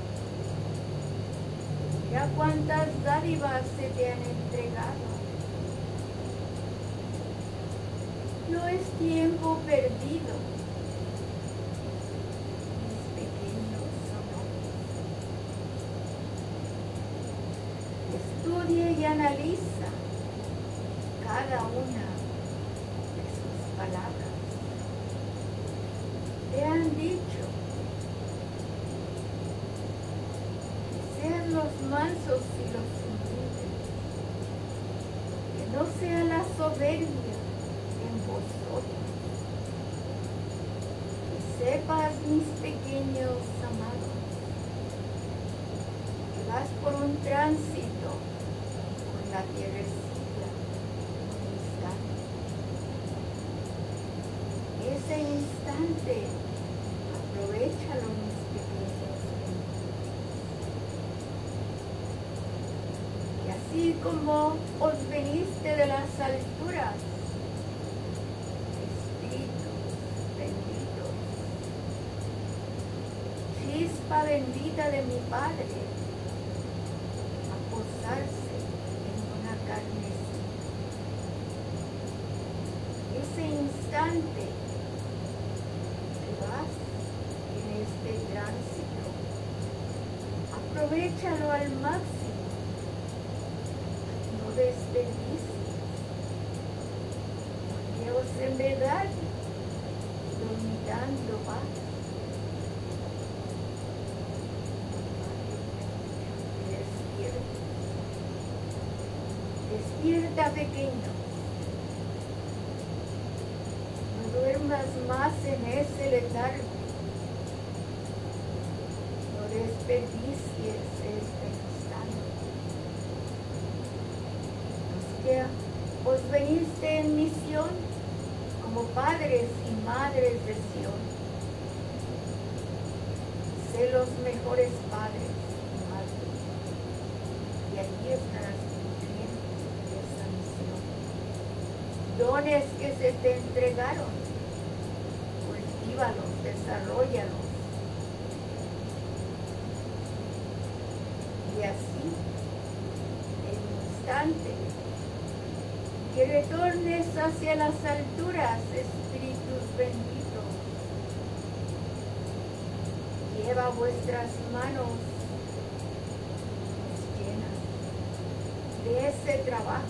¿ya cuántas dádivas se te han entregado. No es tiempo perdido aprovechalo al máximo. No desperdicies. Porque en verdad dominando paz. Despierta. Despierta pequeño. vuestras manos llenan de ese trabajo.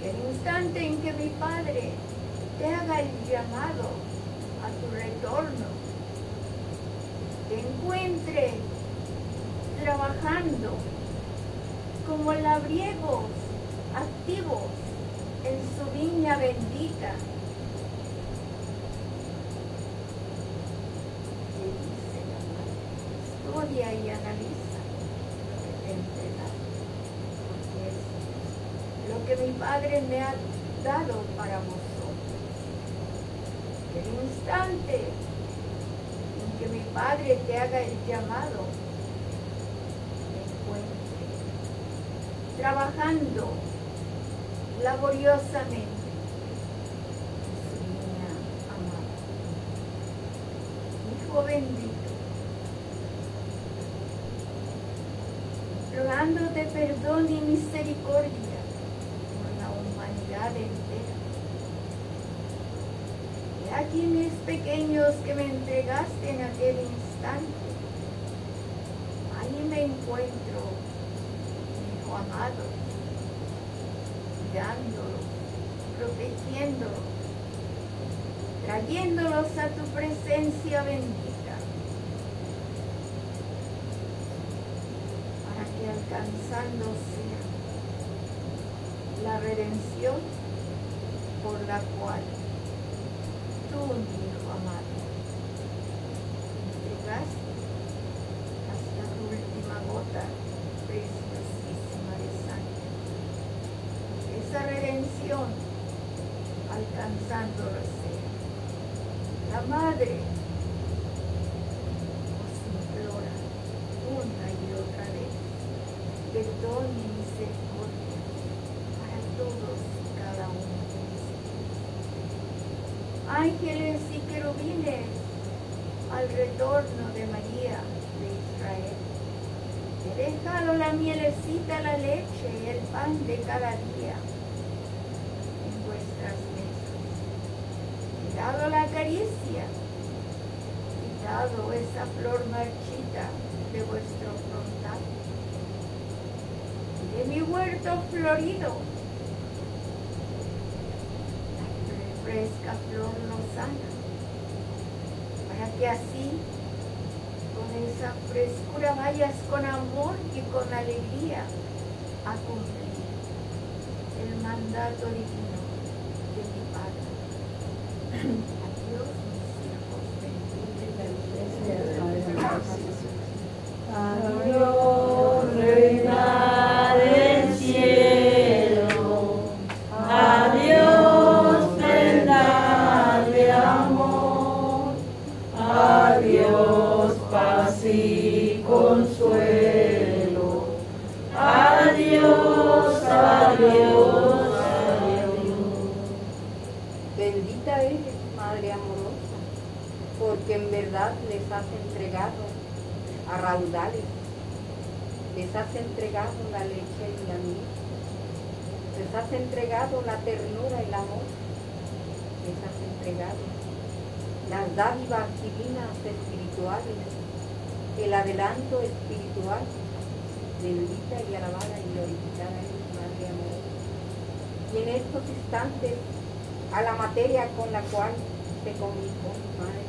Que el instante en que mi Padre te haga el llamado a tu retorno, te encuentre trabajando como labriegos activos en su viña bendita estudia y analiza lo que te entregado, porque es lo que mi Padre me ha dado para vosotros. El instante en que mi Padre te haga el llamado, me encuentre trabajando laboriosamente en su niña amada. Hijo bendito, rogándote perdón y misericordia por la humanidad entera. Y a quienes pequeños que me entregaste en aquel instante, ahí me encuentro, hijo amado, cuidándolos, protegiéndolos, trayéndolos a tu presencia bendita, para alcanzando sea la redención por la cual tú, mi hijo amado, entregaste hasta tu última gota preciosísima de sangre. Esa redención alcanzando florido, la fresca flor lozana, para que así con esa frescura vayas con amor y con alegría a cumplir el mandato divino de mi Padre. Con la cual se comunicó mi Madre.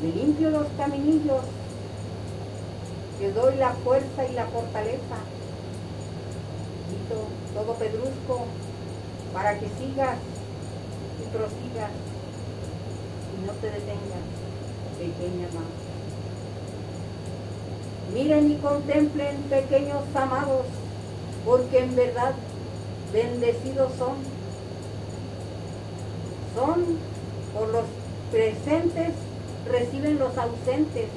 Me limpio los caminillos, te doy la fuerza y la fortaleza. Quito todo pedrusco para que sigas y prosigas y no te detengas, pequeña madre. Miren y contemplen, pequeños amados, porque en verdad bendecidos son son por los presentes, reciben los ausentes.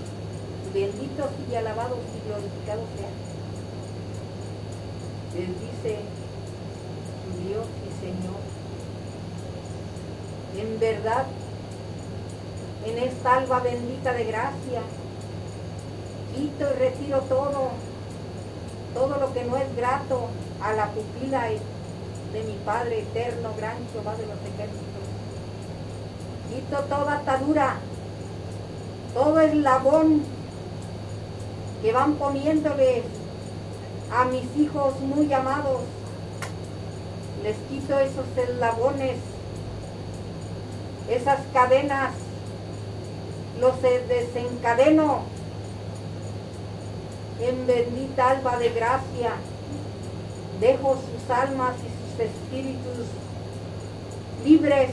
Benditos y alabados y glorificados sean. Bendice tu Dios y Señor. En verdad, en esta alba bendita de gracia, quito y retiro todo, todo lo que no es grato a la pupila de mi Padre eterno, gran Jehová de los ejércitos. Quito toda atadura, todo eslabón que van poniéndole a mis hijos muy amados. Les quito esos eslabones, esas cadenas, los desencadeno en bendita alba de gracia. Dejo sus almas y sus espíritus libres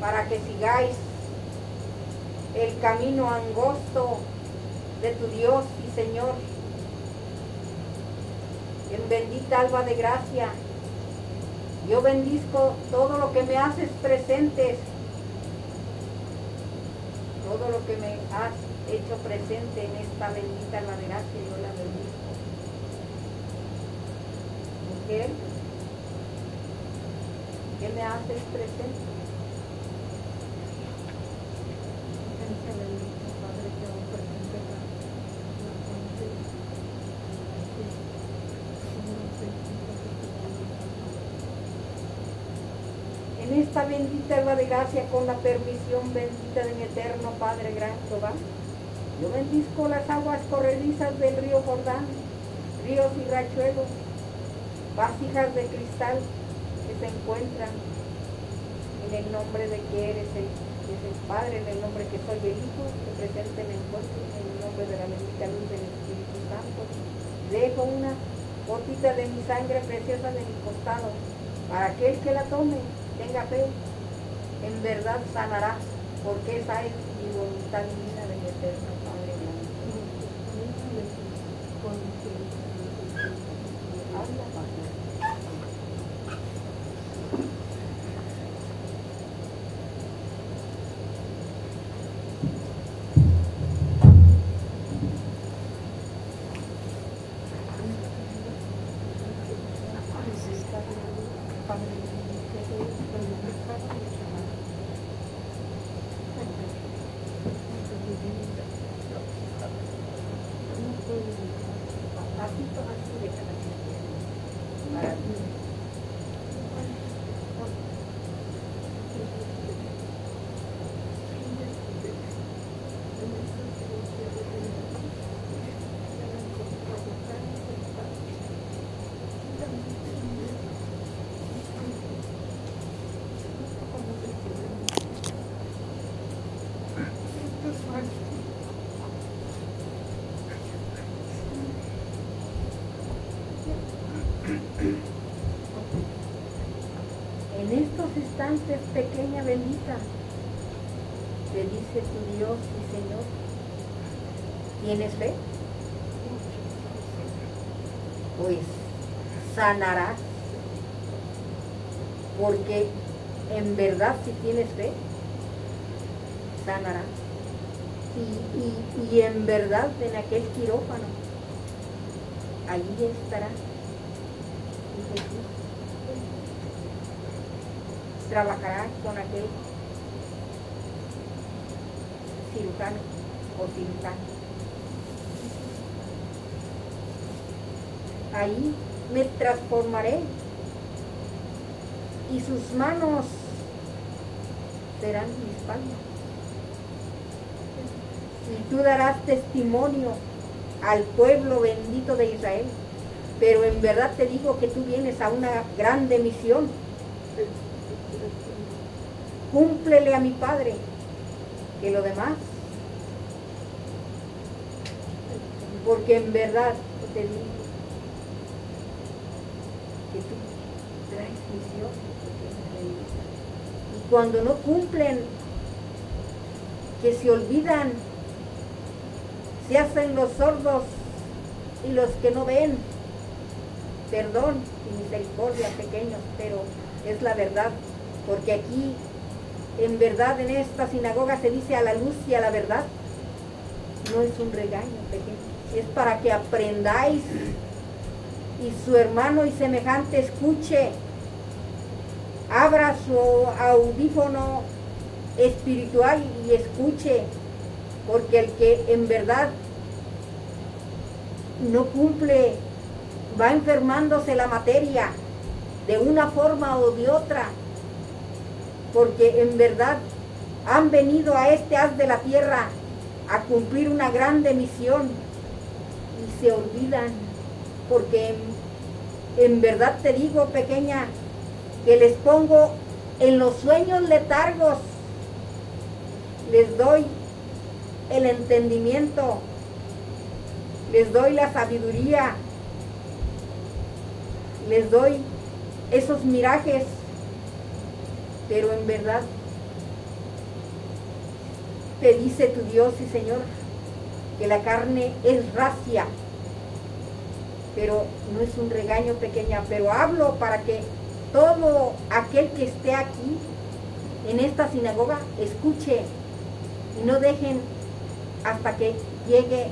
para que sigáis el camino angosto de tu Dios y Señor. En bendita alba de gracia, yo bendizco todo lo que me haces presentes, todo lo que me has hecho presente en esta bendita alba de gracia, yo la bendizco. Mujer, ¿qué me haces presente? En esta bendita alba de gracia con la permisión bendita de mi eterno Padre Gran Jehová. Yo bendizco las aguas corredizas del río Jordán, ríos y rachuelos, vasijas de cristal que se encuentran en el nombre de que eres el, es el Padre, en el nombre que soy el Hijo, que presente el encuentro, en el nombre de la bendita luz del Espíritu Santo. Dejo una gotita de mi sangre preciosa de mi costado, para aquel que la tome, tenga fe, en verdad sanará, porque esa es mi voluntad divina de mi eterno ¿tienes fe? Pues sanarás, porque en verdad si tienes fe, sanarás. Y, y- en verdad en aquel quirófano, allí estará Jesús trabajará con aquel cirujano o cirujano. Ahí me transformaré y sus manos serán mis palmas. Y tú darás testimonio al pueblo bendito de Israel. Pero en verdad te digo que tú vienes a una grande misión cúmplele a mi Padre, que lo demás, porque en verdad te digo que tú traes misión, y cuando no cumplen, que se olvidan, se hacen los sordos y los que no ven, perdón y misericordia pequeños, pero es la verdad, porque aquí en verdad en esta sinagoga se dice a la luz y a la verdad. No es un regaño pequeño, es para que aprendáis y su hermano y semejante escuche, abra su audífono espiritual y escuche, porque el que en verdad no cumple va enfermándose la materia de una forma o de otra porque en verdad han venido a este haz de la tierra a cumplir una grande misión y se olvidan, porque en, verdad te digo, pequeña, que les pongo en los sueños letargos, les doy el entendimiento, les doy la sabiduría, les doy esos mirajes pero en verdad te dice tu Dios y Señor que la carne es racia, pero no es un regaño pequeña, pero hablo para que todo aquel que esté aquí en esta sinagoga escuche y no dejen hasta que llegue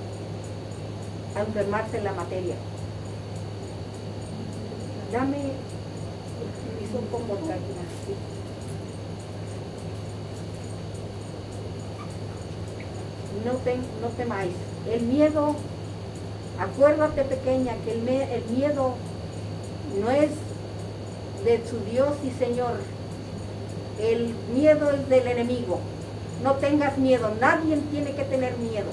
a enfermarse en la materia. Dame un poco No, te, no temáis. El miedo, acuérdate pequeña, que el, miedo no es de su Dios y Señor. El miedo es del enemigo. No tengas miedo, nadie tiene que tener miedo.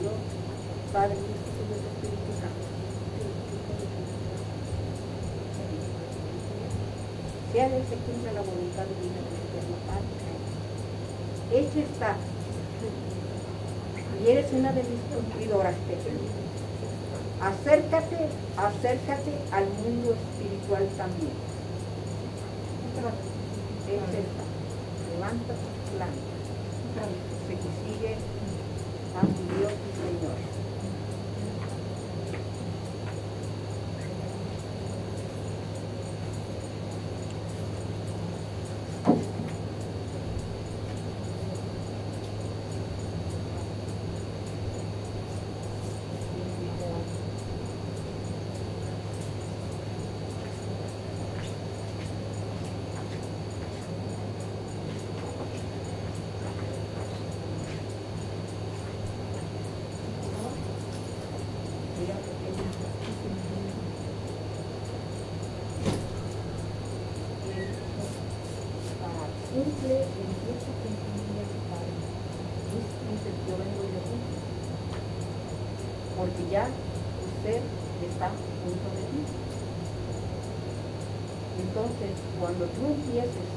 Dios, Padre, Santo. Sea se cumpla la voluntad divina del Eterno Padre. Hecho está. Eres una de mis cumplidoras, pequeñas. Acércate, acércate al mundo espiritual también. Es esta. Levanta tu planta. Se sigue a tu Dios y Señor. Mira, pequeña. Ah, Cumple el mucho que cumplía tu padre. Dice, yo vengo de ti. Porque ya usted está junto de ti. Entonces, cuando tú empieces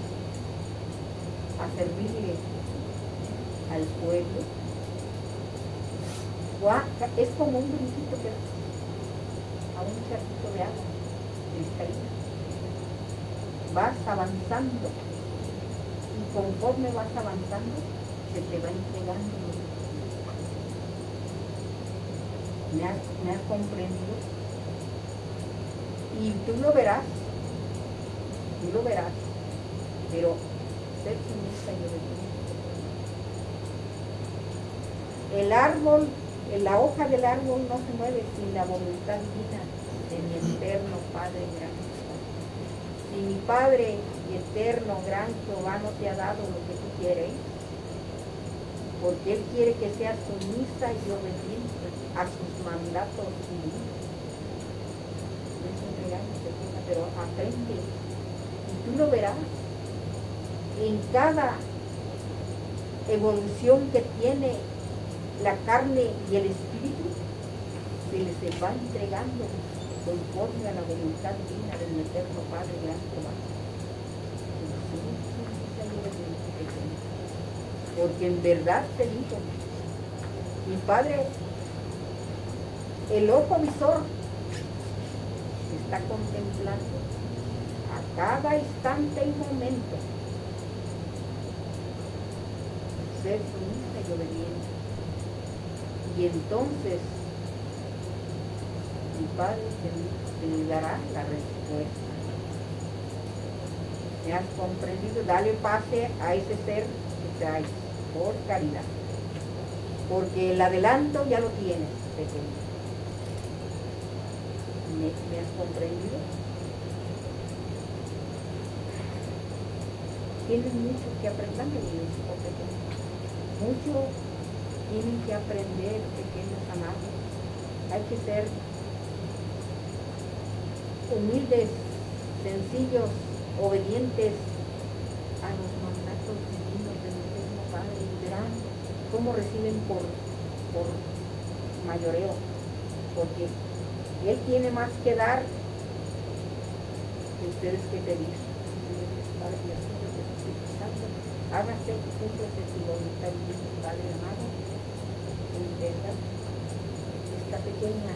a servirle al pueblo, gua- es como un brinquito que a un charquito de agua cristalina. Vas avanzando y conforme vas avanzando se te va entregando. ¿Me has, me has comprendido? Y tú lo verás, tú lo verás, pero sé sumisa y obediente. El árbol, la hoja del árbol no se mueve sin la voluntad divina de mi eterno Padre gran. Si mi Padre y eterno gran Jehová no te ha dado lo que tú quieres, porque Él quiere que seas sumisa y obediente a sus mandatos divinos. No es pero aprende. Y tú lo verás en cada evolución que tiene la carne y el espíritu, se les va entregando conforme a la voluntad divina del eterno Padre Gran. Porque en verdad te digo, mi Padre, el ojo visor, está contemplando a cada instante y momento ser sumisa y obediente. Y entonces mi Padre te, dará la respuesta. ¿Me has comprendido? Dale pase a ese ser que traes por caridad. Porque el adelanto ya lo tienes, pequeño. ¿Me, me has comprendido? Tienes mucho que aprender, mi hijo pequeño. Mucho tienen que aprender, pequeños amados. Hay que ser humildes, sencillos, obedientes a los mandatos divinos del Eterno Padre y verán cómo reciben por, por mayoreo, porque Él tiene más que dar que ustedes que pedir. Padre, Dios Santo, hágase y divina, Padre amado, esta pequeña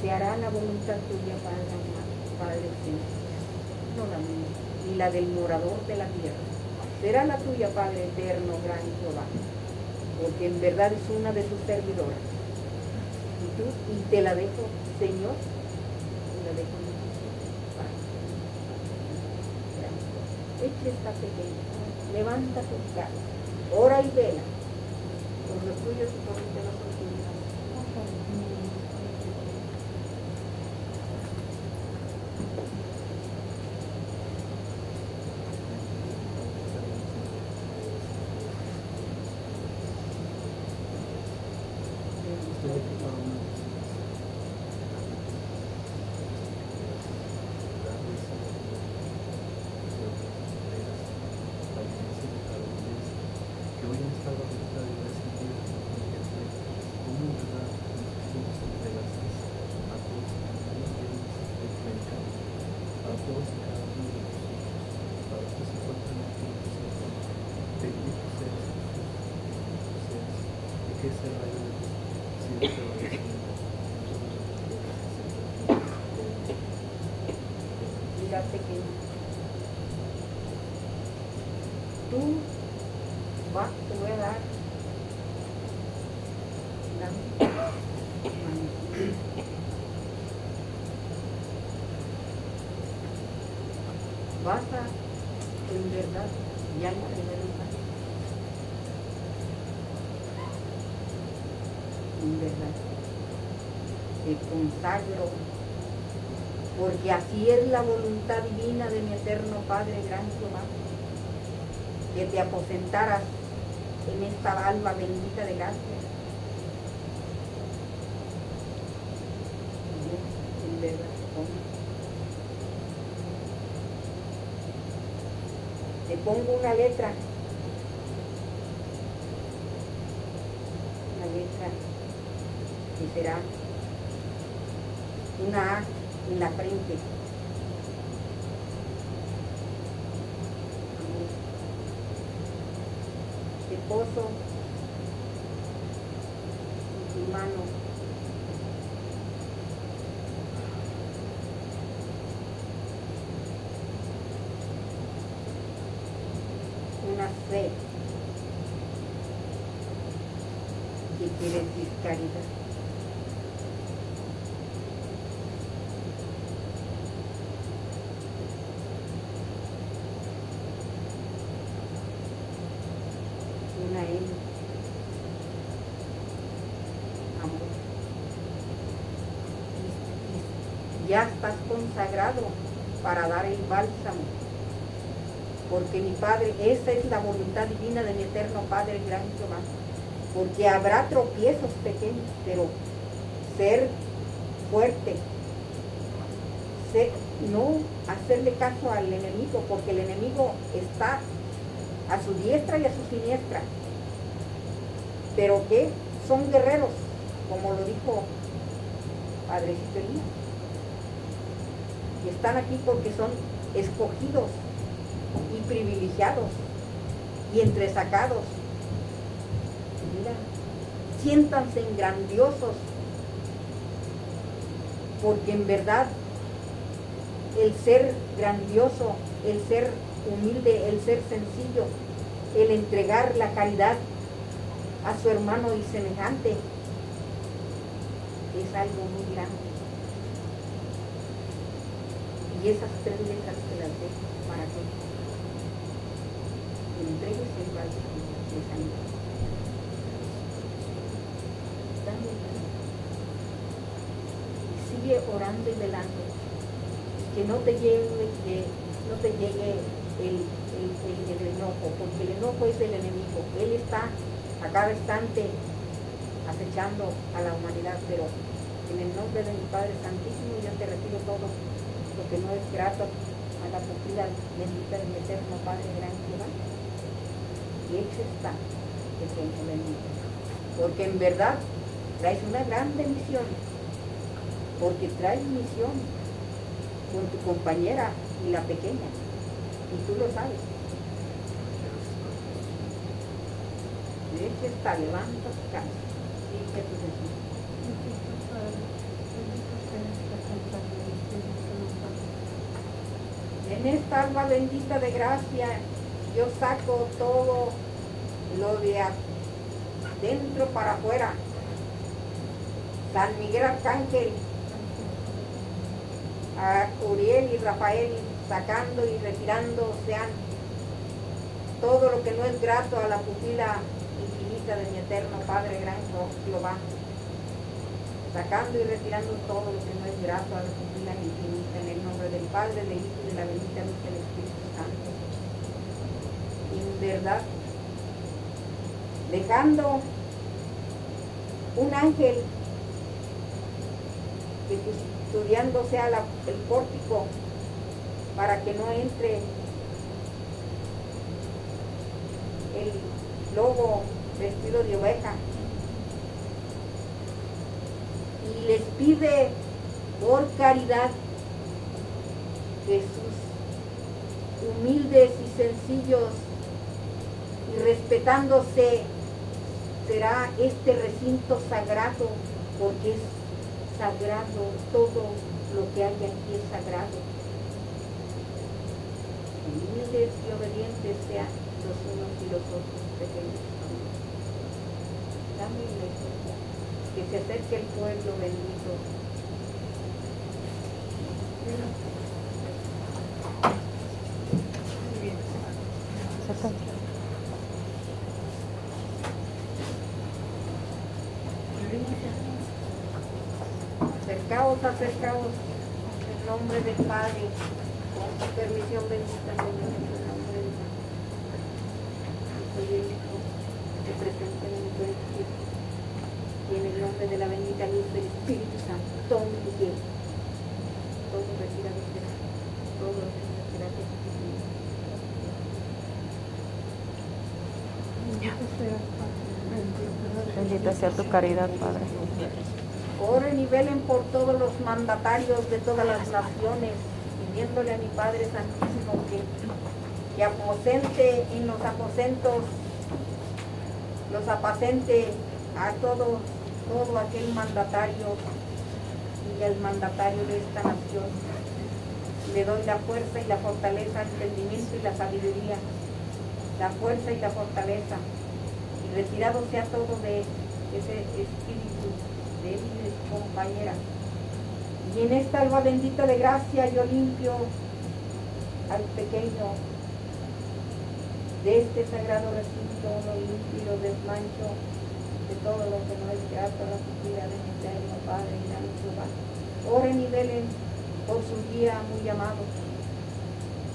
se hará la voluntad tuya, Padre amado, Padre Celestial, no la mía. y la del morador de la tierra. Será la tuya, Padre eterno, gran Jehová, porque en verdad es una de sus servidoras. Y tú, y te la dejo, Señor, te la dejo en tus. Eche esta pequeña, levanta tu cara, ora y vela, los tuyos y por que no son tuyos. Que hoy en esta voluntad de la Asamblea como verdad nos de gracias a todos y cada uno de ellos de predicado, a todos y cada uno de nosotros, para los que se encuentran aquí en tu Señor. Bendito seas Jesús, bendito seas, y que ese rayo de luz siempre va a ser mira pequeño. Tú vas, te voy a dar la manito. Vas a, en verdad, ya en primer lugar, en verdad, te consagro porque así es la voluntad divina de mi eterno Padre Gran Jehová, que te aposentaras en esta alma bendita de gracia. En verdad. Te pongo una letra, será una A en la frente. Te poso en tu mano una C que quiere decir caridad. una M. Amor. Y- y Ya estás consagrado para dar el bálsamo. Porque mi Padre, esa es la voluntad divina de mi eterno Padre Gran Jehová. Porque habrá tropiezos pequeños, pero ser fuerte, ser- no hacerle caso al enemigo, porque el enemigo está a su diestra y a su siniestra. Pero que son guerreros, como lo dijo Padrecito Elías. Y están aquí porque son escogidos y privilegiados y entresacados. Mira, siéntanse grandiosos, porque en verdad el ser grandioso, el ser humilde, el ser sencillo, el entregar la caridad a su hermano y semejante, es algo muy grande. Y esas tres letras te las dejo para que te entregues el bálsamo de sanidad. Dame el bálsamo. Y sigue orando y velando. Que no te llegue, que no te llegue el, el, enojo, porque el enojo es el enemigo. Él está a cada instante acechando a la humanidad, pero en el nombre de mi Padre Santísimo yo te retiro todo que no es grato a la pupila bendita de eterno Padre Gran Jehová. Y hecho está que te bendito. Porque en verdad traes una grande misión, porque traes misión con tu compañera y la pequeña, y tú lo sabes. De hecho está, levanta tu casa, y tu Jesús. En esta alma bendita de gracia, yo saco todo lo de adentro para afuera. San Miguel Arcángel, a Uriel y Rafael, sacando y retirando sean todo lo que no es grato a la pupila infinita de mi eterno Padre Gran Jehová. Sacando y retirando todo lo que no es grato a la pupila infinita en el nombre del Padre, del Hijo y de la bendita luz del Espíritu Santo. En verdad, dejando un ángel que custodiando sea el pórtico para que no entre el lobo vestido de oveja les pide por caridad que sus humildes y sencillos y respetándose será este recinto sagrado porque es sagrado, todo lo que hay aquí es sagrado. Humildes y obedientes sean los unos y los otros pequeños. Dame iglesia, que se acerque el pueblo bendito. Acercaos, acercaos, en nombre del Padre, con su permisión bendita, Señor, en nombre y el Hijo, que presente en el Espíritu, y en el nombre de la bendita luz del Espíritu Santo, todo lo que todo retira de será, todo retira de Bendita sea tu caridad, Padre. Oren y velen por todos los mandatarios de todas las naciones, pidiéndole a mi Padre Santísimo que, que aposente en los aposentos, los apacente a todo, todo aquel mandatario y al mandatario de esta nación. Le doy la fuerza y la fortaleza, el entendimiento y la sabiduría, la fuerza y la fortaleza. Y retirado sea todo de ese espíritu de él y de su compañera. Y en esta alba bendita de gracia yo limpio al pequeño de este sagrado recinto, lo limpio desmancho de todo lo que no es grato a la futura de mi eterno Padre y gran Jehová. Oren y velen por su guía muy amado.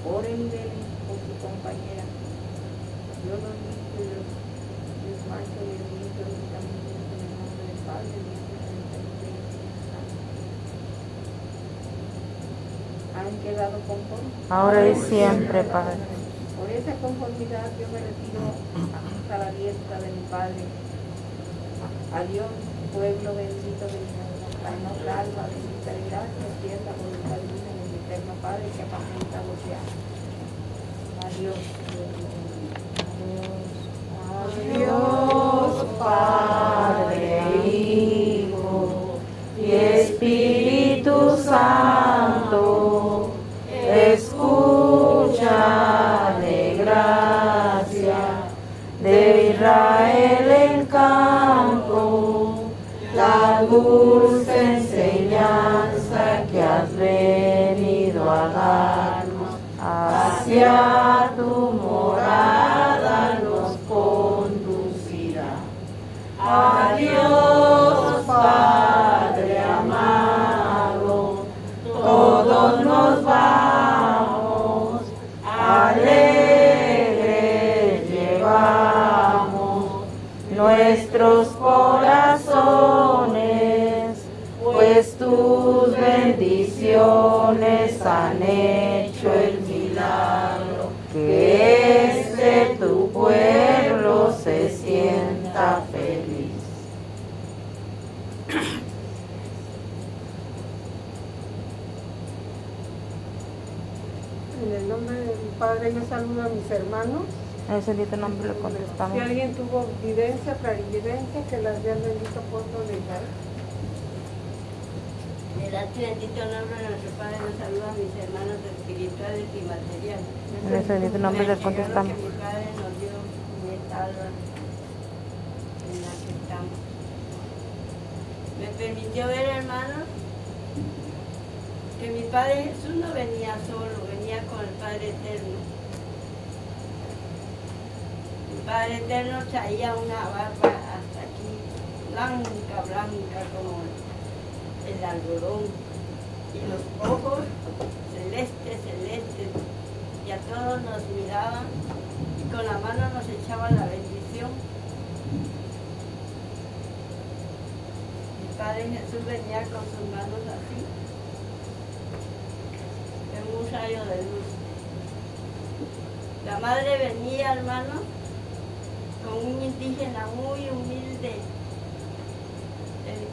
Oren y velen por su compañera. Yo los limpio y los desmancho y los limpio mis caminos en el nombre del Padre, del Hijo y del Espíritu Santo. ¿Han quedado conformes? Ahora y siempre, Padre. Por esa conformidad yo me retiro hasta la diestra de mi Padre. Adiós, pueblo bendito de hermosa alma, de gracia, cierta voluntad divina de mi eterno Padre que apacenta sea. Adiós. Dios dulce enseñanza que has venido a darnos. Hacia tu morada nos conducirá. Adiós, Padre amado, todos nos vamos, alegres llevamos nuestros bendiciones han hecho el milagro, que este tu pueblo se sienta feliz. En el nombre de mi Padre yo saludo a mis hermanos. En ese bendito nombre le Si contestamos. alguien tuvo evidencia, clarividencia, que las vea el bendito pueblo de Y bendito nombre de nuestro Padre nos saluda a mis hermanos espirituales y materiales. En el bendito nombre les contestamos. que mi Padre nos dio en esta alma en la que estamos. Me permitió ver, hermanos, que mi Padre Jesús no venía solo, venía con el Padre Eterno. El Padre Eterno traía una barba hasta aquí, blanca, blanca como el algodón, y los ojos celestes, celestes, y a todos nos miraba y con la mano nos echaba la bendición. Mi Padre Jesús venía con sus manos así, en un rayo de luz. La madre venía, hermano, con un indígena muy humilde.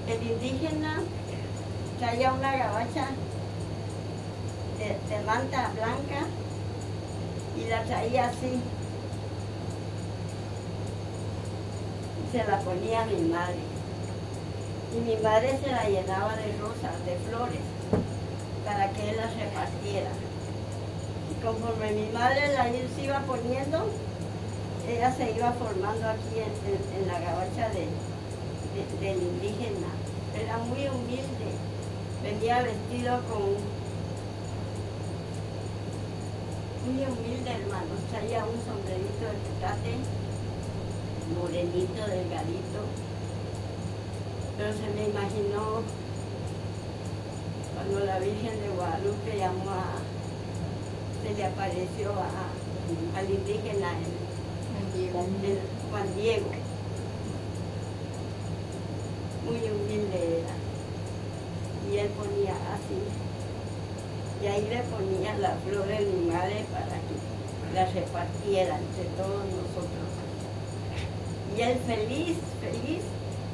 El indígena traía una gabacha de, manta blanca y la traía así. Se la ponía a mi madre. Y mi madre se la llenaba de rosas, de flores, para que él las repartiera. Y conforme mi madre la se iba poniendo, ella se iba formando aquí en, la gabacha de- del indígena. Era muy humilde. Venía vestido con muy humilde, hermanos. Traía un sombrerito de petate, morenito, delgadito. Pero se me imaginó cuando la Virgen de Guadalupe llamó a, se le apareció a- al indígena, el, el Juan Diego. Muy humilde era. Y él ponía así. Y ahí le ponía la flor de mi madre para que la repartiera entre todos nosotros. Y él feliz, feliz,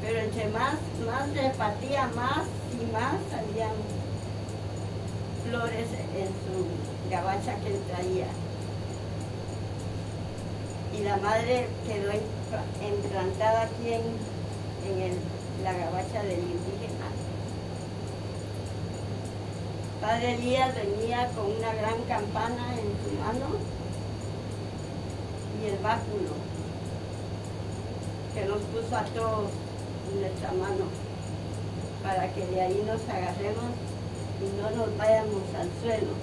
pero entre más, más repartía, más y más salían flores en su gabacha que él traía. Y la madre quedó implantada aquí en, en el- la gabacha del indígena. Padre Elías venía con una gran campana en su mano y el báculo que nos puso a todos en nuestra mano para que de ahí nos agarremos y no nos vayamos al suelo,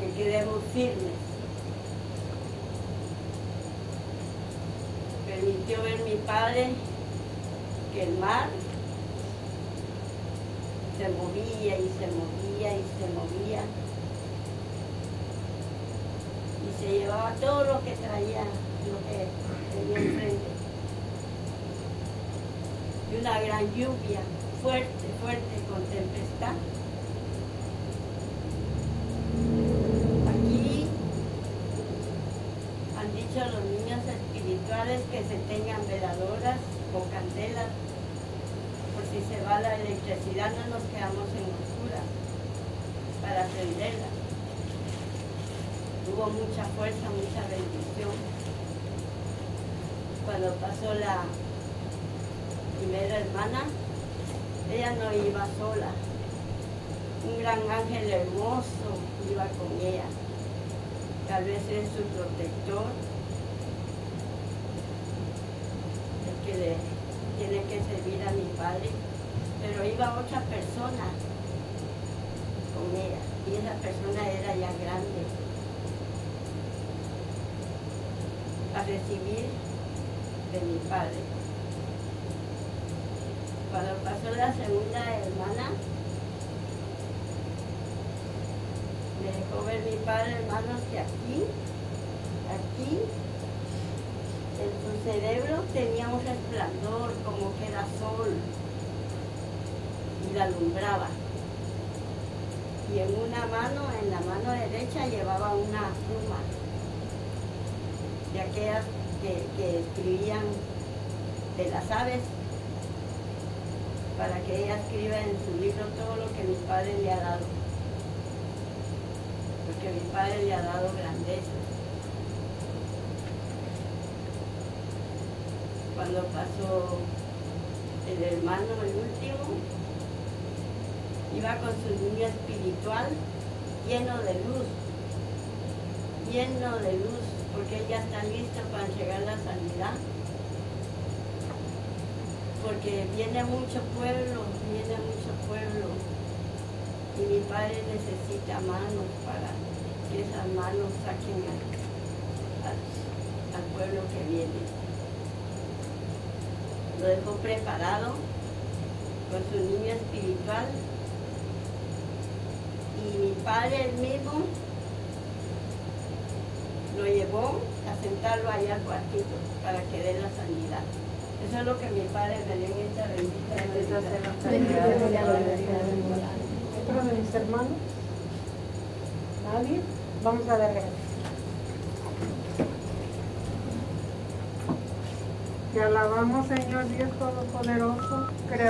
que quedemos firmes. Permitió ver mi padre que el mar se movía y se movía y se movía. Y se llevaba todo lo que traía, lo que tenía enfrente. Y una gran lluvia, fuerte, fuerte, con tempestad. Aquí han dicho los niños espirituales que se tengan veladoras o candelas si se va la electricidad no nos quedamos en oscura para prenderla. Hubo mucha fuerza, mucha bendición. Cuando pasó la primera hermana, ella no iba sola. Un gran ángel hermoso iba con ella. Tal vez es su protector, el que le tiene que servir a mi padre, pero iba otra persona y esa persona era ya grande a recibir de mi padre. Cuando pasó la segunda hermana, me dejó ver mi padre, hermanos, que aquí, aquí en su cerebro tenía un resplandor como que era sol y la alumbraba. Y en una mano, en la mano derecha, llevaba una pluma de aquellas que, que escribían de las aves para que ella escriba en su libro todo lo que mi padre le ha dado. Porque mi padre le ha dado grandeza. cuando pasó el hermano, el último, iba con su niño espiritual lleno de luz, lleno de luz, porque él ya está listo para entregar la sanidad. Porque viene mucho pueblo, viene mucho pueblo. Y mi padre necesita manos para que esas manos saquen al- al pueblo que viene. Lo dejó preparado con su niño espiritual y mi padre él mismo lo llevó a sentarlo allá al cuartito para que dé la sanidad. Eso es lo que mi padre me dio en esta bendita Bendito de Dios. ¿Otro de mis hermanos? ¿Nadie? Vamos a gracias. Te alabamos, Señor Dios Todopoderoso, Creador.